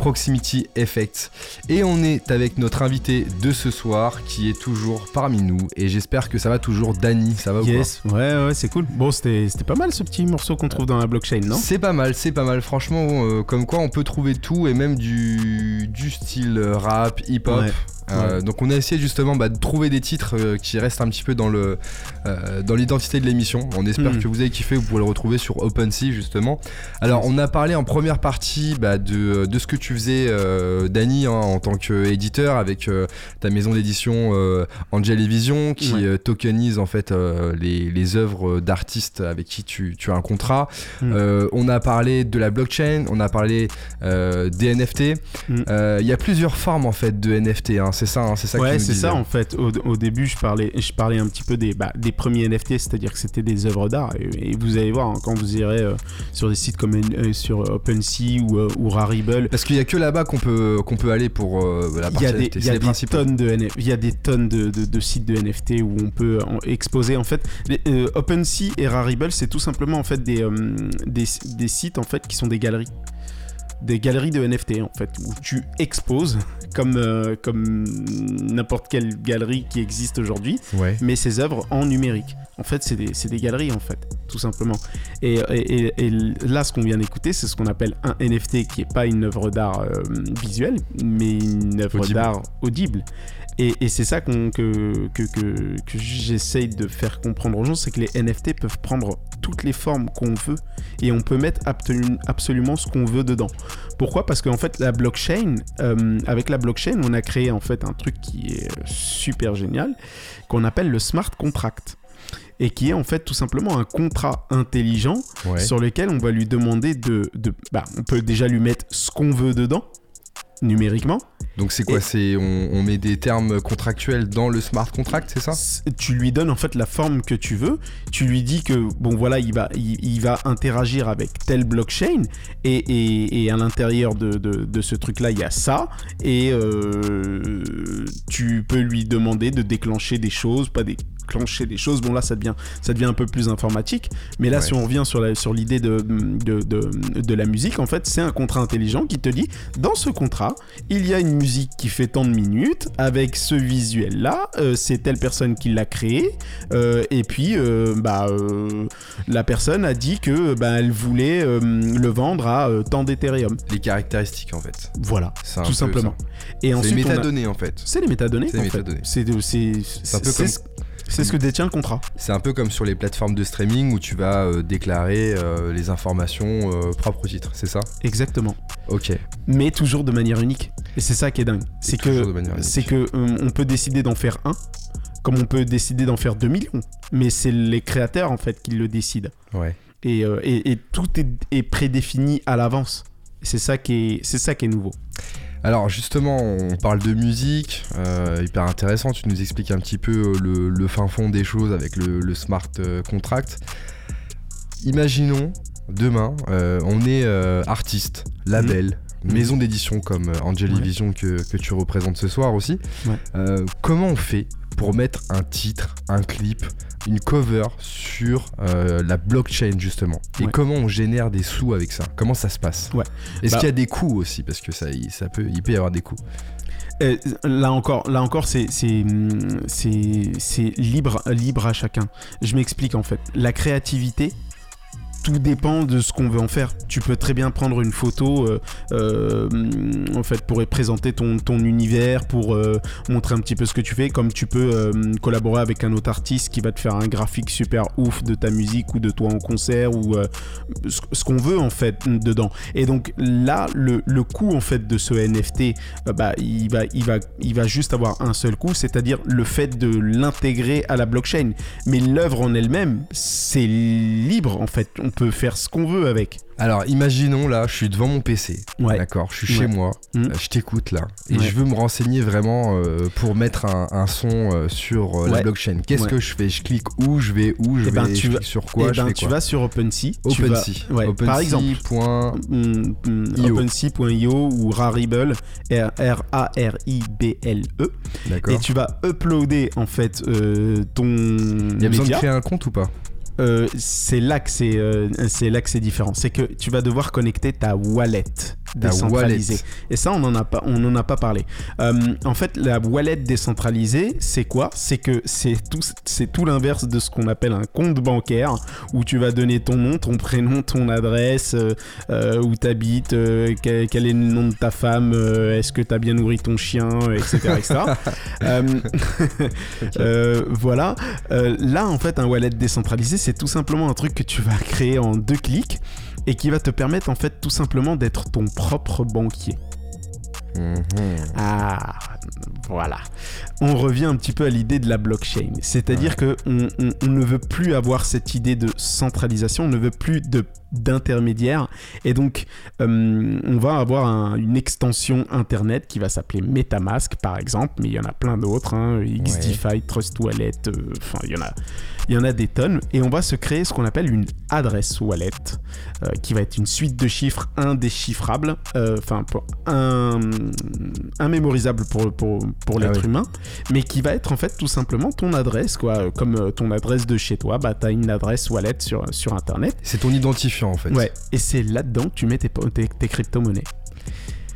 Proximity Effect. Et on est avec notre invité de ce soir, qui est toujours parmi nous, et j'espère que ça va toujours. Dany, ça va ou Yes, ouais, ouais, c'est cool. Bon, c'était pas mal ce petit morceau qu'on trouve dans la blockchain, non? C'est pas mal, c'est pas mal. Franchement, euh, comme quoi on peut trouver tout et même du, du style rap, hip-hop. Ouais. Euh, Donc on a essayé justement bah, de trouver des titres euh, qui restent un petit peu dans le euh, dans l'identité de l'émission. On espère Mhm. que vous avez kiffé. Vous pouvez le retrouver sur OpenSea justement. Alors on a parlé en première partie bah, de, de ce que tu faisais, euh, Dany, hein, en tant qu'éditeur avec euh, ta maison d'édition euh, Angel et Vision qui Ouais. euh, tokenise en fait euh, les, les œuvres d'artistes avec qui tu, tu as un contrat. Euh, on a parlé de la blockchain, on a parlé des NFT. Euh, Il y a plusieurs formes en fait de NFT. hein, c'est ça, hein, c'est ça. tu Ouais, c'est ça en fait. Au, au début, je parlais, je parlais un petit peu des, bah, des premiers NFT, c'est-à-dire que c'était des œuvres d'art. Et, et vous allez voir, hein, quand vous irez sur des sites comme sur OpenSea ou, ou Rarible, Parce qu'il y a que là-bas qu'on peut qu'on peut aller pour euh, la il partie y a des, NFT. il y a des tonnes de il y a des tonnes de, de- de sites de NFT où on peut en exposer en fait les, euh, OpenSea et Rarible c'est tout simplement en fait des, euh, des, des sites en fait qui sont des galeries des galeries de NFT en fait où tu exposes comme euh, comme n'importe quelle galerie qui existe aujourd'hui Ouais. mais ces œuvres en numérique. En fait, c'est des, galeries, en fait, tout simplement. Et, et- et- et là, ce qu'on vient d'écouter, c'est ce qu'on appelle un NFT, qui est pas une œuvre d'art euh, visuelle, mais une œuvre Audible. d'art audible. Et, et c'est ça que, que, que, que j'essaye de faire comprendre aux gens, c'est que les NFT peuvent prendre toutes les formes qu'on veut, et on peut mettre absolu- absolument ce qu'on veut dedans. Pourquoi? Parce qu'en fait, la blockchain, euh, avec la blockchain, on a créé en fait un truc qui est super génial, qu'on appelle le smart contract. Et qui est en fait tout simplement un contrat intelligent Ouais. sur lequel on va lui demander de. de bah, on peut déjà lui mettre ce qu'on veut dedans. numériquement. Donc c'est quoi C'est on, on met des termes contractuels dans le smart contract, c'est ça Tu lui donnes en fait la forme que tu veux. Tu lui dis que bon voilà, il va, il, il va interagir avec telle blockchain et, et, et à l'intérieur de, de, de ce truc-là, il y a ça. Et euh, tu peux lui demander de déclencher des choses, pas déclencher des choses. Bon là, ça devient, ça devient un peu plus informatique. Mais là, Ouais. si on revient sur la- sur l'idée de, de, de, de la musique, en fait, c'est un contrat intelligent qui te dit dans ce contrat, il y a une musique qui fait tant de minutes avec ce visuel là c'est telle personne qui l'a créé euh, et puis euh, bah euh, la personne a dit que bah, elle voulait euh, le vendre à euh, tant d'Ethereum Les caractéristiques en fait. voilà tout simplement ça. et C'est les ensuite a- métadonnées en fait. c'est les métadonnées C'est les métadonnées. c'est de- c'est C'est un peu c'est comme- ce- c'est ce que détient le contrat C'est un peu comme sur les plateformes de streaming où tu vas euh, déclarer euh, les informations euh, propres au titre, c'est ça? Exactement Ok. mais toujours de manière unique et c'est ça qui est dingue c'est que manière unique. c'est que on peut décider d'en faire un comme on peut décider d'en faire 2 millions mais c'est les créateurs en fait qui le décident Ouais. et, et- et tout est, est prédéfini à l'avance. C'est ça qui est, c'est ça qui est nouveau. Alors justement, on parle de musique, euh, hyper intéressant, tu nous expliques un petit peu euh, le, le fin fond des choses avec le, le smart euh, contract. Imaginons, demain, euh, on est euh, artiste, label, Mhm. maison d'édition comme euh, Angeli Ouais. Vision que, que tu représentes ce soir aussi. Ouais. Comment on fait pour mettre un titre, un clip, une cover sur euh, la blockchain justement Et Ouais. comment on génère des sous avec ça? Comment ça se passe? Ouais. Est-ce Bah- qu'il y a des coûts aussi? Parce que ça, ça peut, il peut y avoir des coûts. Euh, là encore, là encore, c'est c'est c'est c'est libre libre à chacun. Je m'explique en fait. La créativité. Tout dépend de ce qu'on veut en faire. Tu peux très bien prendre une photo, euh, euh, en fait, pour présenter ton, univers, pour euh, montrer un petit peu ce que tu fais, comme tu peux collaborer avec un autre artiste qui va te faire un graphique super ouf de ta musique ou de toi en concert ou ce, qu'on veut en fait dedans. Et donc là, le, le coût en fait de ce NFT, bah, il, va, il, va, il va juste avoir un seul coût, c'est-à-dire le fait de l'intégrer à la blockchain. Mais l'œuvre en elle-même, c'est libre en fait. On faire ce qu'on veut avec. Alors, imaginons là, je suis devant mon PC. Ouais. D'accord, je suis chez moi, Mhm. euh, je t'écoute là, et Ouais. je veux me renseigner vraiment euh, pour mettre un, un son euh, sur euh, la blockchain. Qu'est-ce que je fais? Je clique où? Je vais où? Je Eh ben, vais tu je vas- sur quoi? Eh Je ben, fais tu vas sur OpenSea. tu vas- OpenSea. ouais, OpenSea par exemple, point- mm, mm, IO. OpenSea.io ou Rarible, R-A-R-I-B-L-E. D'accord. Et tu vas uploader en fait ton Il y a besoin de média. créer un compte ou pas? Euh, c'est là que c'est euh, c'est là que c'est différent. C'est que tu vas devoir connecter ta wallet décentralisée. wallet. Et ça, on en a pas, on en a pas parlé. Euh, en fait, la wallet décentralisée, c'est quoi? C'est que c'est tout, c'est tout l'inverse de ce qu'on appelle un compte bancaire où tu vas donner ton nom, ton prénom, ton adresse, euh, euh, où tu habites, quel, quel est le nom de ta femme, euh, est-ce que tu as bien nourri ton chien, euh, etc. etc. Euh, euh, voilà. Euh, là, en fait, un wallet décentralisé, c'est tout simplement un truc que tu vas créer en deux clics et qui va te permettre, en fait, tout simplement d'être ton propre banquier. Mhm. Ah, voilà. On revient un petit peu à l'idée de la blockchain. C'est-à-dire que on, on- on ne veut plus avoir cette idée de centralisation, on ne veut plus de d'intermédiaire. Et donc, euh, on va avoir un- une extension Internet qui va s'appeler MetaMask, par exemple, mais il y en a plein d'autres, hein, XDeFi, Trust Wallet, euh, enfin, il y en a, il y en a des tonnes. Et on va se créer ce qu'on appelle une adresse wallet, euh, qui va être une suite de chiffres indéchiffrables, euh, enfin, un, immémorisable pour, pour, pour Ah l'être oui. humain, mais qui va être en fait tout simplement ton adresse, quoi. Comme euh, ton adresse de chez toi, bah, tu as une adresse wallet sur, sur Internet. C'est ton identifiant en fait. Ouais, et c'est là-dedans que tu mets tes, tes, tes crypto-monnaies.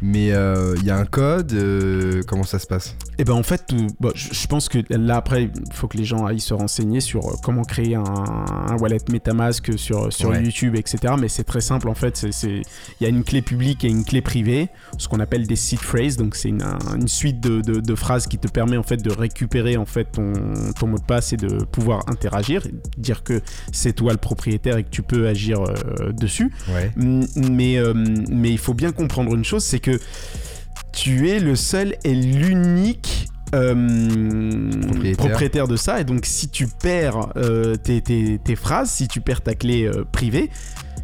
Mais euh, il y a un code, euh, comment ça se passe? Et ben en fait, euh, bon, je pense que là après, il faut que les gens aillent se renseigner sur euh, comment créer un, un wallet MetaMask sur, sur Ouais. YouTube, etc. Mais c'est très simple en fait. Il y a une clé publique et une clé privée, ce qu'on appelle des seed phrases. Donc c'est une, un- une suite de, de- de phrases qui te permet en fait de récupérer en fait ton, ton mot de passe et de pouvoir interagir, dire que c'est toi le propriétaire et que tu peux agir euh, dessus. Ouais. Mm, Mais, euh, mais il faut bien comprendre une chose, c'est que tu es le seul et l'unique euh, Propriétaire. propriétaire. de ça. Et donc si tu perds euh, tes, tes- tes phrases, si tu perds ta clé euh, privée,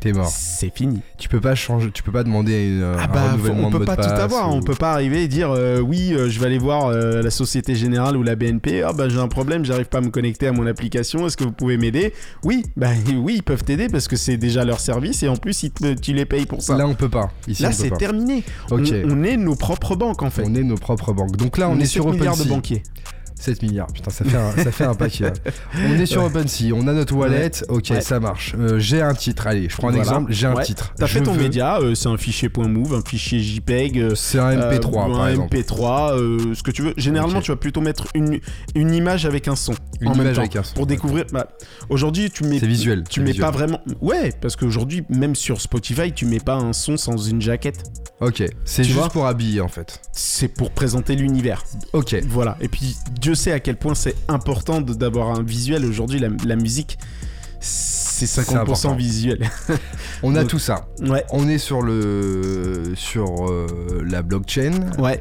T'es mort. c'est fini. Tu peux pas changer, tu peux pas demander une, Ah un bah, renouvellement on peut pas de tout avoir, ou- on peut pas arriver et dire euh, oui, euh, je vais aller voir euh, la Société Générale ou la BNP, ah bah j'ai un problème, j'arrive pas à me connecter à mon application, est-ce que vous pouvez m'aider? Oui, bah oui, ils peuvent t'aider parce que c'est déjà leur service et en plus ils te- tu les payes pour ça. Là, on peut pas. Ici, Là, c'est terminé. On, on est nos propres banques en fait. On est nos propres banques. Donc là, on, est, sur 7 milliards de OpenSea. banquiers. 7 milliards, putain, ça fait un, ça fait un paquet. là. On est sur OpenSea, on a notre wallet, ok, Ouais. ça marche. Euh, j'ai un titre, allez, je prends un Voilà. exemple, j'ai un Ouais. titre. T'as fait ton veux- média, euh, c'est un fichier .move, un fichier JPEG. euh, C'est un MP3 euh, par un exemple. MP3, euh, ce que tu veux. Généralement, tu vas plutôt mettre une, une image avec un son. Une en même image temps, avec un son, Pour découvrir. bah, aujourd'hui, tu mets. C'est visuel, Tu mets visuel. pas vraiment. Ouais, parce qu'aujourd'hui, même sur Spotify, tu mets pas un son sans une jaquette. Ok, c'est juste pour habiller en fait. C'est pour présenter l'univers. Ok, Voilà. Et puis, Dieu sait à quel point c'est important d'avoir un visuel. Aujourd'hui, la, la musique, c'est C'est 50% important. visuel. on a Donc- tout ça. ouais. On est sur le sur euh, la blockchain. Ouais.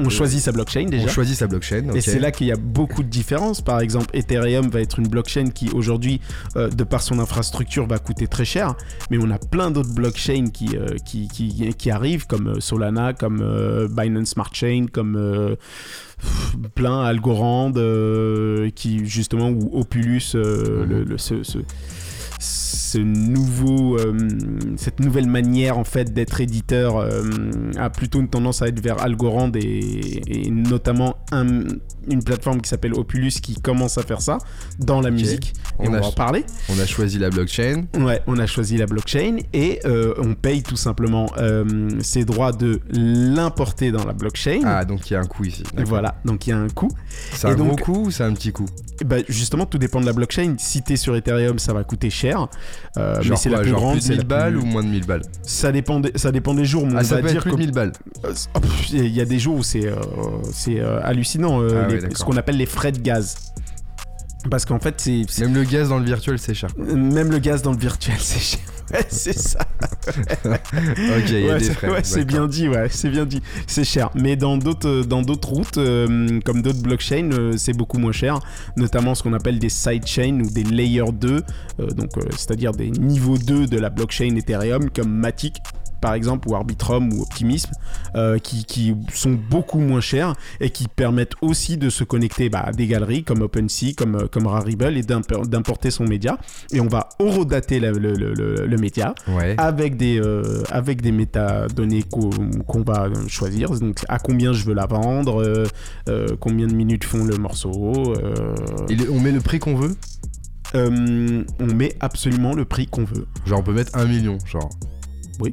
On choisit sa blockchain déjà. On choisit sa blockchain. Et c'est là qu'il y a beaucoup de différences. Par exemple, Ethereum va être une blockchain qui aujourd'hui, euh, de par son infrastructure, va coûter très cher. Mais on a plein d'autres blockchains qui, euh, qui, qui, qui arrivent, comme euh, Solana, comme euh, Binance Smart Chain, comme euh, plein, Algorand, euh, qui justement, ou Opulus, euh, ce, nouveau, euh, cette nouvelle manière en fait d'être éditeur a plutôt une tendance à être vers Algorand et, et notamment un- une plateforme qui s'appelle Opulus qui commence à faire ça dans la musique. Et On va en parler. On a choisi la blockchain. Ouais, on a choisi la blockchain et euh, on paye tout simplement euh, ses droits de l'importer dans la blockchain. Ah, donc il y a un coup ici. Voilà, donc il y a un coût. C'est un gros coup ou c'est un petit coup Et bah, justement, tout dépend de la blockchain. Si t'es sur Ethereum, ça va coûter cher. Euh, mais c'est la plus genre grande. plus de c'est 1000 la balles plus- ou moins de 1000 balles? Ça dépend, des, ça dépend des jours. Mais Ah, on ça va peut dire être plus de que- 1000 balles. Euh, oh, Il y a des jours où c'est c'est hallucinant, Ah les- ce qu'on appelle les frais de gaz. Parce qu'en fait, c'est Même le gaz dans le virtuel, c'est cher. même le gaz dans le virtuel, c'est cher. Ouais, c'est ça. Ok, il y a Ouais, des c'est- frais. ouais, c'est bien dit, ouais, c'est bien dit. C'est cher. Mais dans d'autres dans d'autres routes, euh, comme d'autres blockchains, euh, c'est beaucoup moins cher. Notamment ce qu'on appelle des sidechains ou des layer 2, euh, donc c'est-à-dire des niveaux 2 de la blockchain Ethereum, comme Matic par exemple, ou Arbitrum ou Optimism, euh, qui, qui sont beaucoup moins chers et qui permettent aussi de se connecter bah, à des galeries comme OpenSea, comme, euh, comme Rarible et d'imp- d'importer son média. Et on va horodater le, le, le- le- le média Ouais. avec des, euh, avec des métadonnées qu'on va choisir. Donc, à combien je veux la vendre, euh, combien de minutes font le morceau. est- on met le prix qu'on veut? On met absolument le prix qu'on veut. Genre on peut mettre 1 million, genre. Oui.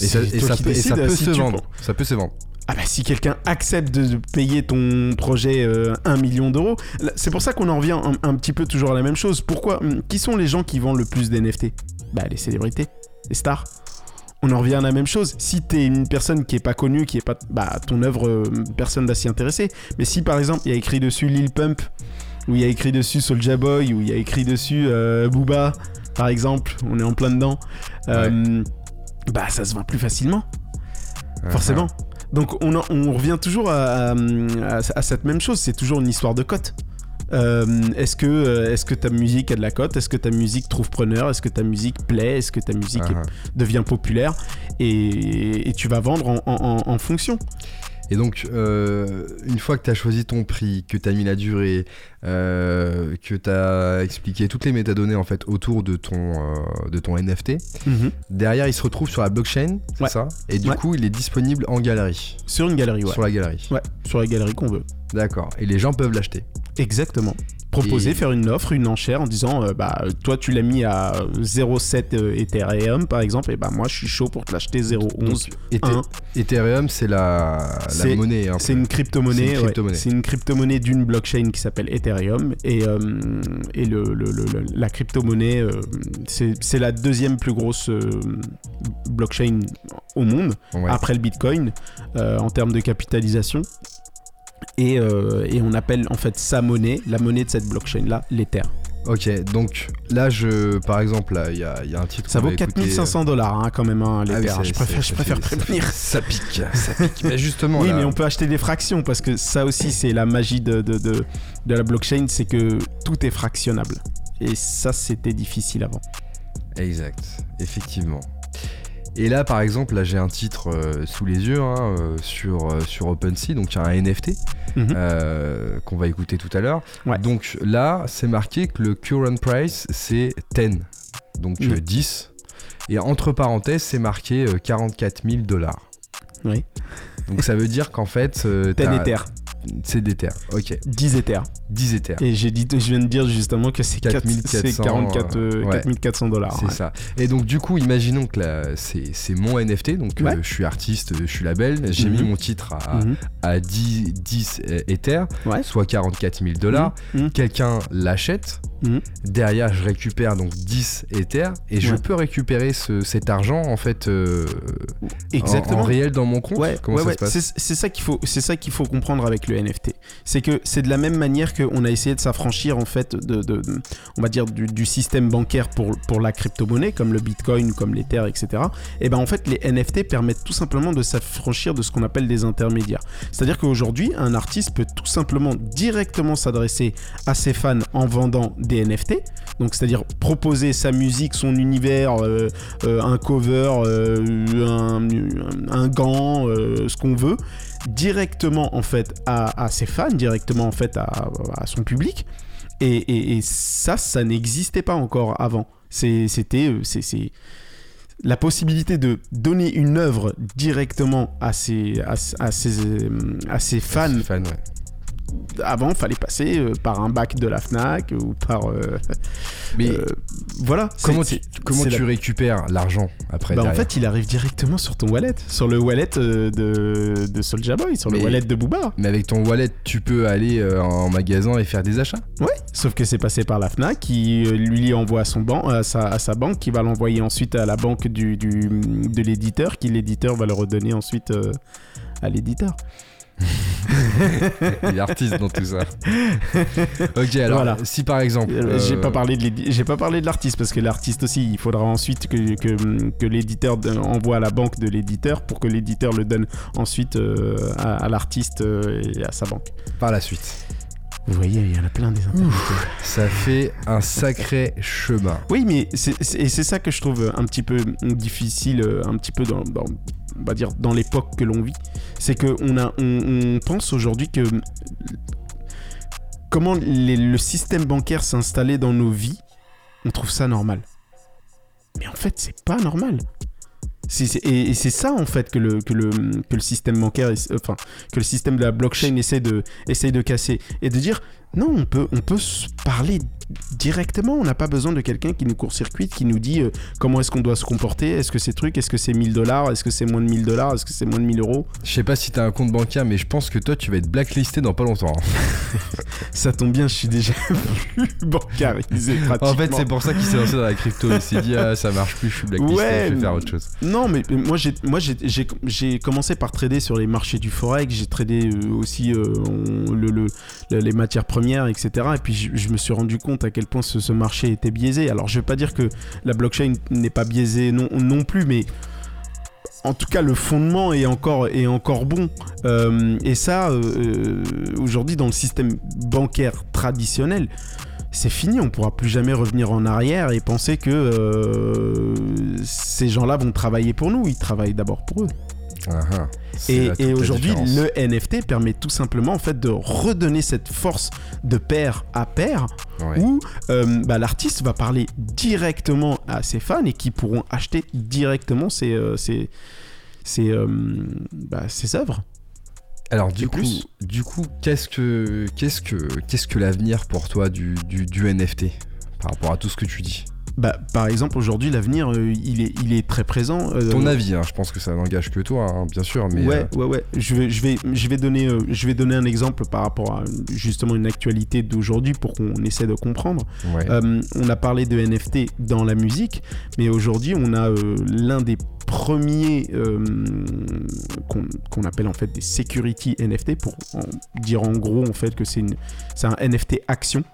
Et ça, et peut, et ça décides, peut si se vendre. Ça peut se vendre. Ah bah si quelqu'un accepte de payer ton projet euh, 1 million d'euros, c'est pour ça qu'on en revient un, un petit peu toujours à la même chose. Pourquoi Hum, Qui sont les gens qui vendent le plus d'NFT Bah les célébrités, les stars. On en revient à la même chose. Si t'es une personne qui est pas connue, qui est pas, bah ton œuvre, euh, personne va s'y intéresser. Mais si par exemple il y a écrit dessus Lil Pump, ou il y a écrit dessus Soulja Boy, ou il y a écrit dessus euh, Booba, par exemple, on est en plein dedans. euh, Bah ça se vend plus facilement forcément. Donc on, en- on revient toujours à, à- à- à cette même chose, c'est toujours une histoire de cote. Euh, est-ce que, euh, est-ce que ta musique a de la cote? Est-ce que ta musique trouve preneur? Est-ce que ta musique plaît? Est-ce que ta musique Ah, ah. devient populaire? Et, et tu vas vendre en, en- en- en fonction. Et donc, euh, une fois que tu as choisi ton prix, que tu as mis la durée, euh, que tu as expliqué toutes les métadonnées en fait autour de ton, euh, de ton NFT, derrière il se retrouve sur la blockchain, c'est Ouais. ça? Et du Ouais. coup, il est disponible en galerie, Sur une galerie, ouais. sur la galerie. Ouais, sur la galerie qu'on veut. D'accord. Et les gens peuvent l'acheter. Exactement. Proposer, Et- faire une offre, une enchère en disant euh, bah toi tu l'as mis à 0,7 euh, Ethereum par exemple et bah moi je suis chaud pour te l'acheter 0,11 Ethe- 1. Ethereum, c'est la, monnaie. un C'est une crypto-monnaie. C'est une crypto-monnaie. D'une blockchain qui s'appelle Ethereum. Et, euh, et le, le- le- le- la crypto-monnaie, euh, c'est c'est la deuxième plus grosse euh, blockchain au monde, Ouais. après le Bitcoin, euh, en termes de capitalisation. Et, euh, et on appelle en fait sa monnaie, la monnaie de cette blockchain-là, l'Ether. Ok, donc là, je, par exemple, là, il y y a un titre. Ça vaut va écouter, 4500 dollars hein, quand même, hein, Ah oui, l'Ether. je préfère, je préfère ça- prévenir. Ça pique, ça pique. Mais justement, Oui, là, mais on peut acheter des fractions parce que ça aussi, c'est la magie de, de, de, de la blockchain, c'est que tout est fractionnable. Et ça, c'était difficile avant. Exact, effectivement. Et là, par exemple, là j'ai un titre euh, sous les yeux hein, euh, sur, euh, sur OpenSea, donc il y a un NFT Mhm. qu'on va écouter tout à l'heure. Ouais. Donc là, c'est marqué que le current price c'est 10, donc Mhm. euh, 10. Et entre parenthèses, c'est marqué euh, 44 000 dollars. Oui. Donc ça veut dire qu'en fait, euh, 10 t'as- Ether. C'est des terres. Ok, 10 Ether. 10 Ethers. Et j'ai dit, je viens de dire justement que c'est 4 4400, c'est 44, euh, ouais. 4400 dollars. C'est ça. Et donc du coup, imaginons que c'est mon NFT, donc euh, je suis artiste, je suis label, j'ai Mhm. mis mon titre à, Mhm. à 10, 10 Ethers, Ouais. soit 44 000 dollars. Mhm. Quelqu'un l'achète, derrière je récupère donc 10 Ethers et je peux récupérer ce- cet argent en fait euh, en- Exactement. En, réel dans mon compte? Ouais, C'est ça qu'il faut, c'est ça qu'il faut comprendre avec le NFT. C'est que c'est de la même manière qu'on a essayé de s'affranchir en fait de, on va dire du, système bancaire pour pour la crypto-monnaie comme le Bitcoin, comme l'Ether, etc. Et ben en fait les NFT permettent tout simplement de s'affranchir de ce qu'on appelle des intermédiaires. C'est-à-dire qu'aujourd'hui un artiste peut tout simplement directement s'adresser à ses fans en vendant des NFT. Donc c'est-à-dire proposer sa musique, son univers, euh, euh, un cover, euh, un, un gant, ce qu'on veut, directement en fait à, à ses fans, directement en fait à, à son public. Et, et- et ça, ça n'existait pas encore avant. C'était, euh, la possibilité de donner une œuvre directement à ses, à, à ses, à ses fans. Ouais. Avant, fallait passer euh, par un bac de la Fnac ou par euh, Mais euh, voilà. comment tu, comment tu la- récupères l'argent après bah, en fait, il arrive directement sur ton wallet, sur le wallet de, de Soulja Boy, sur le wallet de Booba. Mais avec ton wallet, tu peux aller en magasin et faire des achats Ouais, sauf que c'est passé par la Fnac qui lui envoie à, son ban à, sa, à sa banque, qui va l'envoyer ensuite à la banque du, du- de l'éditeur, qui l'éditeur va le redonner ensuite à l'éditeur. Il est artiste dans tout ça. ok, alors Voilà. si par exemple. Euh, J'ai euh, pas parlé de l'édi- j'ai pas parlé de l'artiste parce que l'artiste aussi, il faudra ensuite que, que, que l'éditeur envoie à la banque de l'éditeur pour que l'éditeur le donne ensuite euh, à, à l'artiste euh, et à sa banque. Par la suite. Vous voyez, il y en a plein des intermédiaires. Ça fait un sacré chemin. Oui, mais c'est c'est- et c'est ça que je trouve un petit peu difficile, un petit peu dans, dans- on va dire dans l'époque que l'on vit, c'est que on on, pense aujourd'hui que comment le système bancaire s'est installé dans nos vies, on trouve ça normal. Mais en fait, c'est pas normal. C'est- et et c'est ça en fait que le, que le, que le système bancaire, enfin que le système de la blockchain essaie de, essaie de casser et de dire non, on peut, on peut se parler directement. On n'a pas besoin de quelqu'un qui nous court-circuite, qui nous dit euh, comment est-ce qu'on doit se comporter? Est-ce que c'est truc? Est-ce que c'est 1000 dollars? Est-ce que c'est moins de 1000 dollars? Est-ce que c'est moins de 1000 euros? Je sais pas si t'as un compte bancaire, mais je pense que toi, tu vas être blacklisté dans pas longtemps. Ça tombe bien, je suis déjà plus bancarisé. En fait, c'est pour ça qu'il s'est lancé dans la crypto. Il s'est dit, ah, ça marche plus, je suis blacklisté, Ouais, je vais faire autre chose. Non, mais moi, j'ai, commencé par trader sur les marchés du forex. J'ai tradé euh, aussi euh, on- le, le- le- les matières premières, etc. Et puis, je, me suis rendu compte à quel point ce, marché était biaisé. Alors, je vais pas dire que la blockchain n'est pas biaisée non, plus, mais en tout cas, le fondement est encore, est encore bon. Euh, et ça, euh, euh, aujourd'hui, dans le système bancaire traditionnel, c'est fini. On pourra plus jamais revenir en arrière et penser que ces gens-là vont travailler pour nous. Ils travaillent d'abord pour eux. Et, aujourd'hui, le NFT permet tout simplement en fait de redonner cette force de pair à pair Ouais. où euh, bah, l'artiste va parler directement à ses fans et qui pourront acheter directement ses, euh, ses, ses, euh, bah, ses œuvres. Alors du coup, plus. du coup, qu'est-ce que qu'est-ce que qu'est-ce que l'avenir pour toi du, du, du NFT par rapport à tout ce que tu dis? Bah, par exemple, aujourd'hui, l'avenir, euh, il, est, il est très présent. euh, Ton avis, hein, je pense que ça n'engage que toi, hein, bien sûr, mais ouais, euh, ouais, ouais. Je vais, je vais, je vais donner, euh, je vais donner un exemple par rapport à justement une actualité d'aujourd'hui pour qu'on essaie de comprendre. ouais. On a parlé de NFT dans la musique, mais aujourd'hui, on a l'un des premiers qu'on appelle en fait des security NFT pour en dire en gros en fait que c'est un NFT action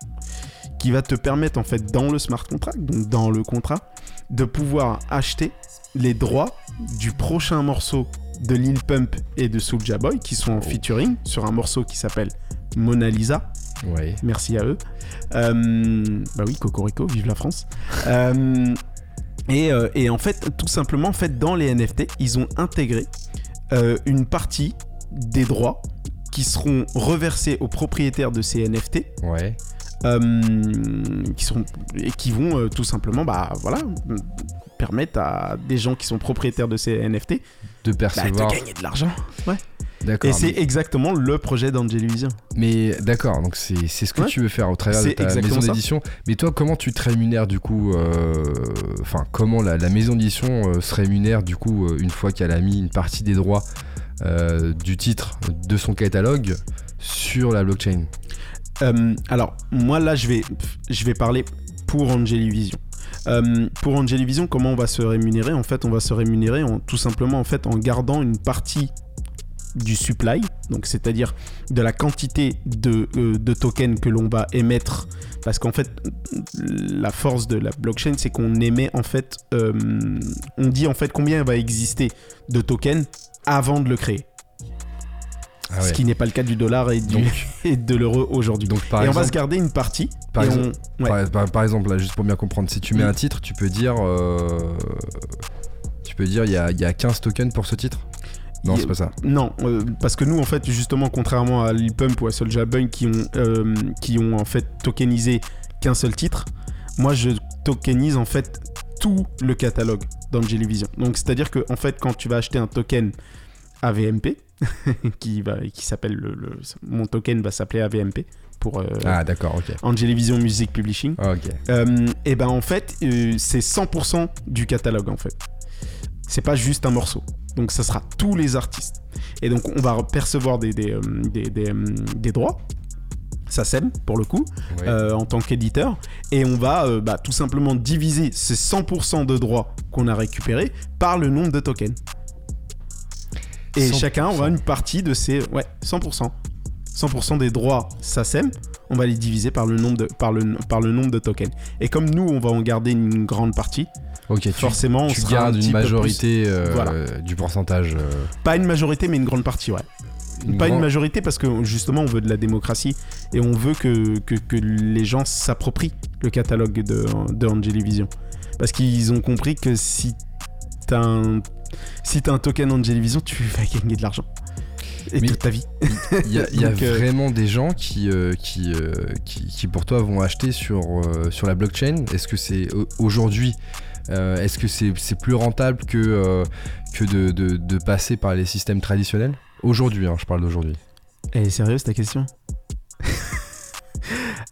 qui va te permettre en fait dans le smart contract, donc dans le contrat, de pouvoir acheter les droits du prochain morceau de Lil Pump et de Soulja Boy qui sont en featuring sur un morceau qui s'appelle Mona Lisa. ouais. Merci à eux. Euh, bah oui, Cocorico, vive la France. Euh, Et, euh, et en fait, tout simplement, en fait, dans les NFT, ils ont intégré euh, une partie des droits qui seront reversés aux propriétaires de ces NFT. Ouais. Euh, qui sont et qui vont euh, tout simplement bah voilà permettre à des gens qui sont propriétaires de ces NFT De bah, percevoir. de gagner de l'argent D'accord. et c'est exactement le projet d'Angelivision Mais d'accord, donc c'est c'est ce que Ouais. tu veux faire au travers de ta maison d'édition. Mais toi, comment tu te rémunères du coup euh, Enfin, comment la, la maison d'édition euh, se rémunère du coup euh, une fois qu'elle a mis une partie des droits euh, du titre de son catalogue sur la blockchain? Euh, alors moi là je vais parler pour Angelivision Euh, pour Angelivision comment on va se rémunérer? En fait on va se rémunérer tout simplement en fait en gardant une partie du supply, donc c'est-à-dire de la quantité de, euh, de tokens que l'on va émettre, parce qu'en fait la force de la blockchain c'est qu'on émet en fait, on dit en fait combien va exister de tokens avant de le créer, Ah ce qui n'est pas le cas du dollar et, du, Donc- et de l'euro aujourd'hui. Donc par et on va se garder une partie. par exemple- on- ouais. par, par- par exemple, là, juste pour bien comprendre, si tu mets Mm. un titre, tu peux dire, euh, tu peux dire, il y a, il y a 15 tokens pour ce titre? Non, c'est pas ça. Non, euh, parce que nous, en fait, justement, contrairement à Lil Pump ou à Soulja Boy qui ont, euh, qui ont en fait tokenisé qu'un seul titre, moi, je tokenise en fait tout le catalogue d'Angelivision. Donc, c'est-à-dire que, en fait, quand tu vas acheter un token AVMP, qui, va, qui s'appelle le, le- mon token va s'appeler AVMP pour euh, Ah d'accord, ok. Music Publishing. Ok. et ben en fait, euh, c'est 100% du catalogue en fait. C'est pas juste un morceau. Donc ça sera tous les artistes. Et donc on va percevoir des, des, euh, des, des, euh, des droits. Ça sème pour le coup, euh, en tant qu'éditeur. Et on va euh, bah, tout simplement diviser ces 100% de droits qu'on a récupérés par le nombre de tokens. Et 100%. chacun aura une partie de ces... Ouais, 100%. 100% des droits SACEM, on va les diviser par le, nombre de, par, le, par le nombre de tokens. Et comme nous, on va en garder une grande partie, Ok, tu, forcément, on tu sera un gardes petit une peu plus- majorité euh, Voilà. du pourcentage. euh, Pas une majorité, mais une grande partie, ouais. pas une majorité parce que justement, on veut de la démocratie et on veut que, que, que les gens s'approprient le catalogue de, de Angelivision. Parce qu'ils ont compris que si t'as un, si t'as un token Angelivision, tu vas gagner de l'argent. Et Mais- toute ta vie. Il y a, il y a Donc, euh, vraiment des gens qui, euh, qui, euh, qui, qui, pour toi vont acheter sur, sur la blockchain. Est-ce que c'est au- aujourd'hui, est-ce que c'est plus rentable que, que de, de- de passer par les systèmes traditionnels? Aujourd'hui, hein, je parle d'aujourd'hui. Elle est sérieuse ta question?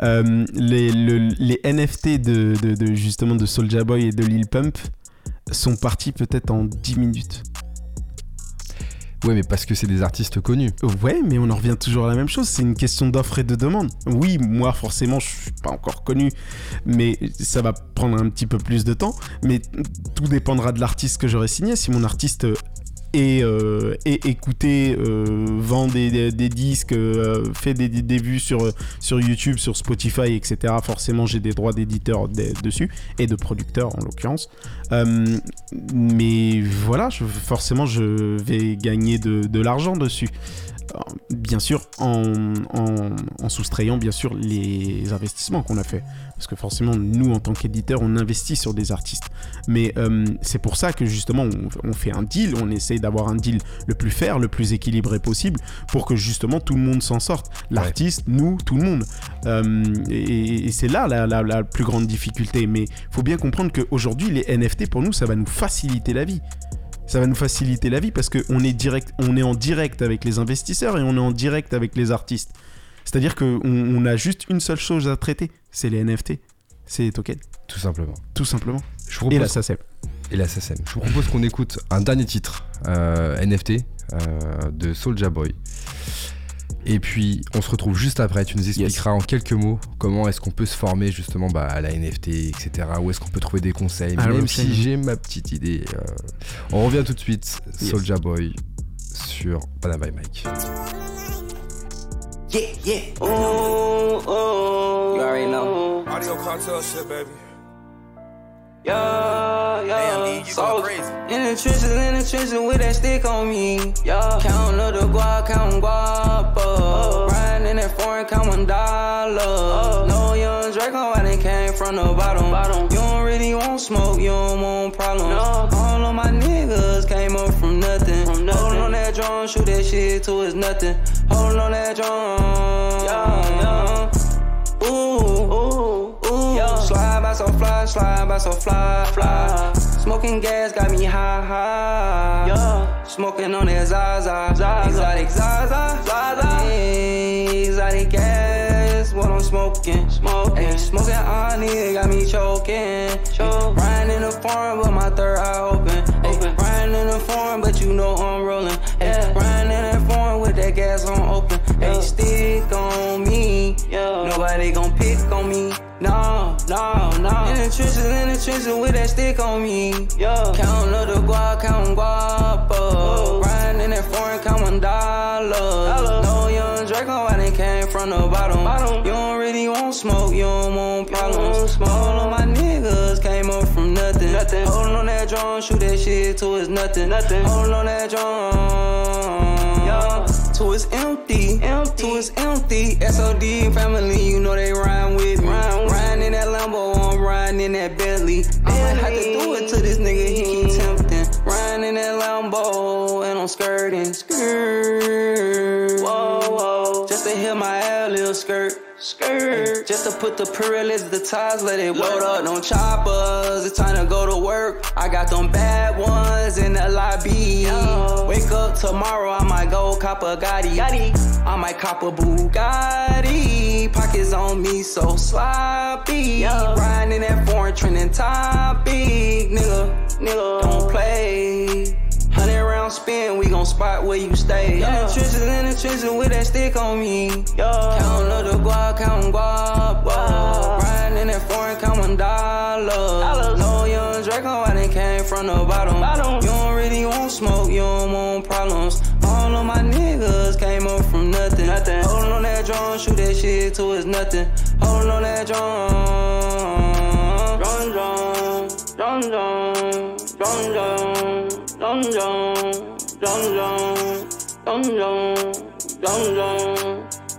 Les, le- les NFT de, de- de- justement de Soulja Boy et de Lil Pump sont partis peut-être en 10 minutes. Ouais, mais parce que c'est des artistes connus. Ouais, mais on en revient toujours à la même chose. C'est une question d'offre et de demande. Oui, moi, forcément, je suis pas encore connu, mais ça va prendre un petit peu plus de temps. Mais tout dépendra de l'artiste que j'aurai signé. Si mon artiste euh, est écouté, euh, vend des, disques, euh, fait des, des- vues sur, sur YouTube, sur Spotify, etc., forcément, j'ai des droits d'éditeur de- dessus et de producteur en l'occurrence. Euh, mais voilà, forcément, je vais gagner de l'argent dessus. Bien sûr, en, en- en soustrayant bien sûr les investissements qu'on a fait. Parce que forcément, nous, en tant qu'éditeur, on investit sur des artistes. Mais euh, c'est pour ça que justement, on, on fait un deal, on essaye d'avoir un deal le plus fair, le plus équilibré possible, pour que justement tout le monde s'en sorte. L'artiste, nous, tout le monde. Euh, et et c'est là la, la- la plus grande difficulté. Mais faut bien comprendre qu'aujourd'hui, les NFT, pour nous, ça va nous faciliter la vie. Ça va nous faciliter la vie parce qu'on est, direct, on est en direct avec les investisseurs et on est en direct avec les artistes. C'est-à-dire qu'on on a juste une seule chose à traiter, c'est les NFT, c'est les tokens, Tout simplement. tout simplement. Je vous Et ça c'est. et la SACEM. Je vous propose qu'on écoute un dernier titre euh, NFT euh, de Soulja Boy. Et puis on se retrouve juste après. Tu nous expliqueras en quelques mots comment est-ce qu'on peut se former justement bah, à la NFT, etc. Où est-ce qu'on peut trouver des conseils. Ah, même si j'ai ma petite idée. euh, On revient tout de suite. Yes. Soulja Boy sur Panama Mike. Yeah, yeah. Ooh, ooh. You already know. Audio cartel shit, baby. Yeah, yeah. Damn, D, you So, crazy. In the trenches, in the trenches with that stick on me. Yeah. Counting up the guap, counting guap up. Oh. Riding in that foreign, count one dollar. Oh. No young Draco, I done came from the bottom. bottom. You don't really want smoke, you don't want problems. All of my niggas came up from nothing. From nothing. Holding on that drum, shoot that shit till it's nothing. Holding on that drum. Yeah, yeah. Ooh, ooh. Yeah. Slide by so fly, slide by so fly, fly. Smoking gas got me high, high. Yeah. Smoking on that Zaza, Zaza. exotic Zaza, Zaza. Exotic gas, what I'm smoking, smoking. Ay, smoking on it, got me choking. Choke. Riding in the farm, but my third eye open. Ay, riding in the farm, but you know I'm rolling. Ay, Yeah. riding in that farm with that gas on open. Hey, Yeah. stick on me. Nobody gon' pick on me. No, no, no. In the trenches, in the trenches with that stick on me. Yeah. Counting up the guap, counting up. Riding in that foreign, counting dollars. Dollars. No young Draco, I done came from the bottom. Bottom. You don't really want smoke, you don't want problems. All of my niggas came up from nothing. Nothing. Holding on that drum, shoot that shit till it's nothing. Nothing. Holding on that drum. Yeah. Till it's empty. Empty. Till it's empty. SOD family, you know they rhyme with me. Rhyme Riding in that Lambo, I'm riding in that Bentley. I might have to do it to this nigga, he keep tempting. Riding in that Lambo, and I'm skirting. Skirt. Whoa, whoa. Just to hit my ad little skirt. Skirt. Just to put the Pirellis, the tires, let it load up. No choppers, it's time to go to work. I got them bad ones in the lobby. Yo. Wake up tomorrow, I might go cop a Gotti. Gotti. I might cop a Bugatti. Pockets on me so sloppy. Yo. Riding in that foreign trending topic. Nigga, Nigga. don't play. Hundred round spin, we spot where you stay. In the Yeah. trenches, in the trenches with that stick on me. Yeah. Counting up the guap, counting guap. Wow. Riding in that foreign, counting dollars. Dollars. No young Draco, I done came from the bottom. Bottom. You don't really want smoke, you don't want problems. All of my niggas came up from nothing. Nothing. Holding on that drum, shoot that shit till it's nothing. Holding on that drum. Drum, drum, drum, drum, drum, drum, Dum dum, dum dum, dum dum,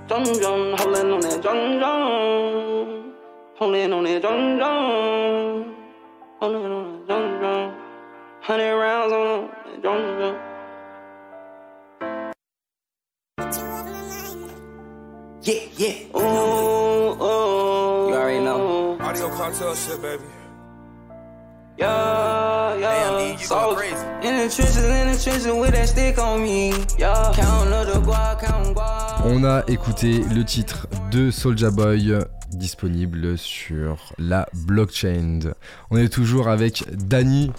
dum dum, holding on that dum dum, holding on that dum dum, holding on that dum dum, hundred rounds on that dum. Yeah, yeah. Oh, oh. You already know. Audio cartel shit, baby. Yeah, yeah. Damn, you So, go crazy. In the trenches, in the trenches with that stick on me. yeah. Counting up the guap, counting guap. On a écouté le titre de Soulja Boy disponible sur la blockchain. On est toujours avec Dany.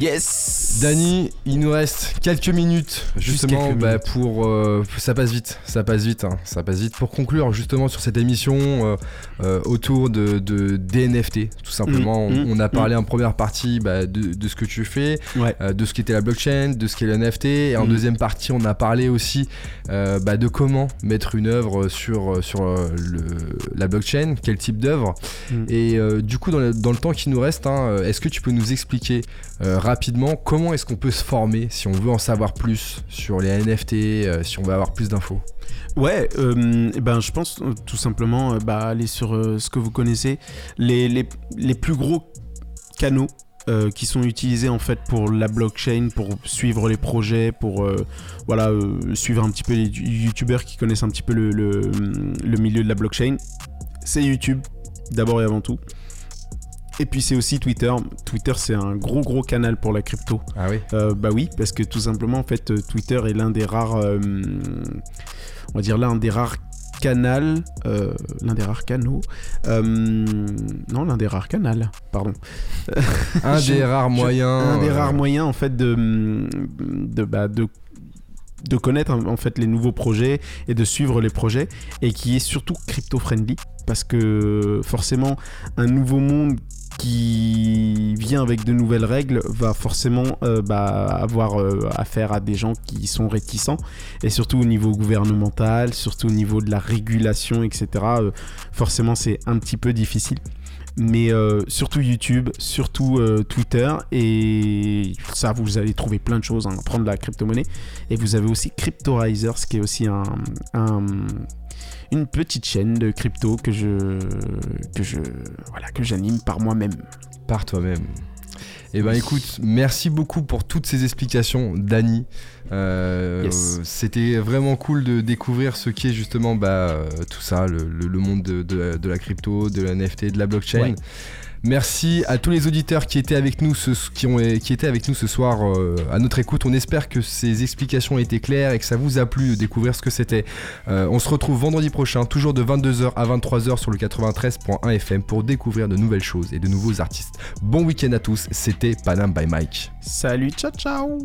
Yes Dany, il nous reste quelques minutes Juste justement quelques bah, minutes. pour euh, ça passe vite, ça passe vite, hein, ça passe vite pour conclure justement sur cette émission euh, euh, autour de, de des NFT tout simplement. Mm, on, mm, on a parlé en première partie bah, de, de ce que tu fais, Ouais. de ce qu'était la blockchain, de ce qu'est le NFT. Et en Mm. deuxième partie, on a parlé aussi bah, de comment mettre une œuvre sur, sur le, la blockchain, quel type d'œuvre. Mm. Et euh, du coup, dans le, dans le temps qui nous reste, hein, euh, est-ce que tu peux nous expliquer euh, rapidement comment est-ce qu'on peut se former si on veut en savoir plus sur les NFT, euh, si on veut avoir plus d'infos? Ouais, euh, eh ben, je pense tout simplement bah, aller sur ce que vous connaissez, les, les, les plus gros canaux euh, qui sont utilisés en fait pour la blockchain, pour suivre les projets, pour euh, voilà, euh, suivre un petit peu les youtubeurs qui connaissent un petit peu le, le, le milieu de la blockchain. C'est YouTube, d'abord et avant tout. Et puis c'est aussi Twitter. Twitter c'est un gros gros canal pour la crypto. Ah oui Euh, bah oui, parce que tout simplement, en fait, euh, Twitter est l'un des rares, euh, on va dire l'un des rares canals, euh, l'un des rares canaux, euh, non, l'un des rares canals, pardon. Un des rares moyens. un des rares moyens, en fait, de, de, bah, de de connaître en fait les nouveaux projets et de suivre les projets et qui est surtout crypto friendly parce que forcément un nouveau monde qui vient avec de nouvelles règles va forcément euh, bah, avoir euh, affaire à des gens qui sont réticents et surtout au niveau gouvernemental, surtout au niveau de la régulation, etc. euh, forcément c'est un petit peu difficile. Mais euh, surtout YouTube, surtout euh, Twitter, et ça vous allez trouver plein de choses, hein, prendre la crypto-monnaie. Et vous avez aussi Cryptorizers, qui est aussi un, un- une petite chaîne de crypto que je que je voilà que j'anime par moi-même. Par toi-même. Eh ben écoute, merci beaucoup pour toutes ces explications, Dani. Euh, Yes. C'était vraiment cool de découvrir ce qui est justement bah, euh, tout ça, le, le- le monde de, de- de la crypto, de la NFT, de la blockchain. Ouais. Merci à tous les auditeurs qui étaient avec nous ce, ont, ce soir euh, à notre écoute. On espère que ces explications étaient claires et que ça vous a plu de découvrir ce que c'était. Euh, on se retrouve vendredi prochain, toujours de 22h à 23h sur le 93.1 FM pour découvrir de nouvelles choses et de nouveaux artistes. Bon week-end à tous, c'était Panam by Mike. Salut, ciao ciao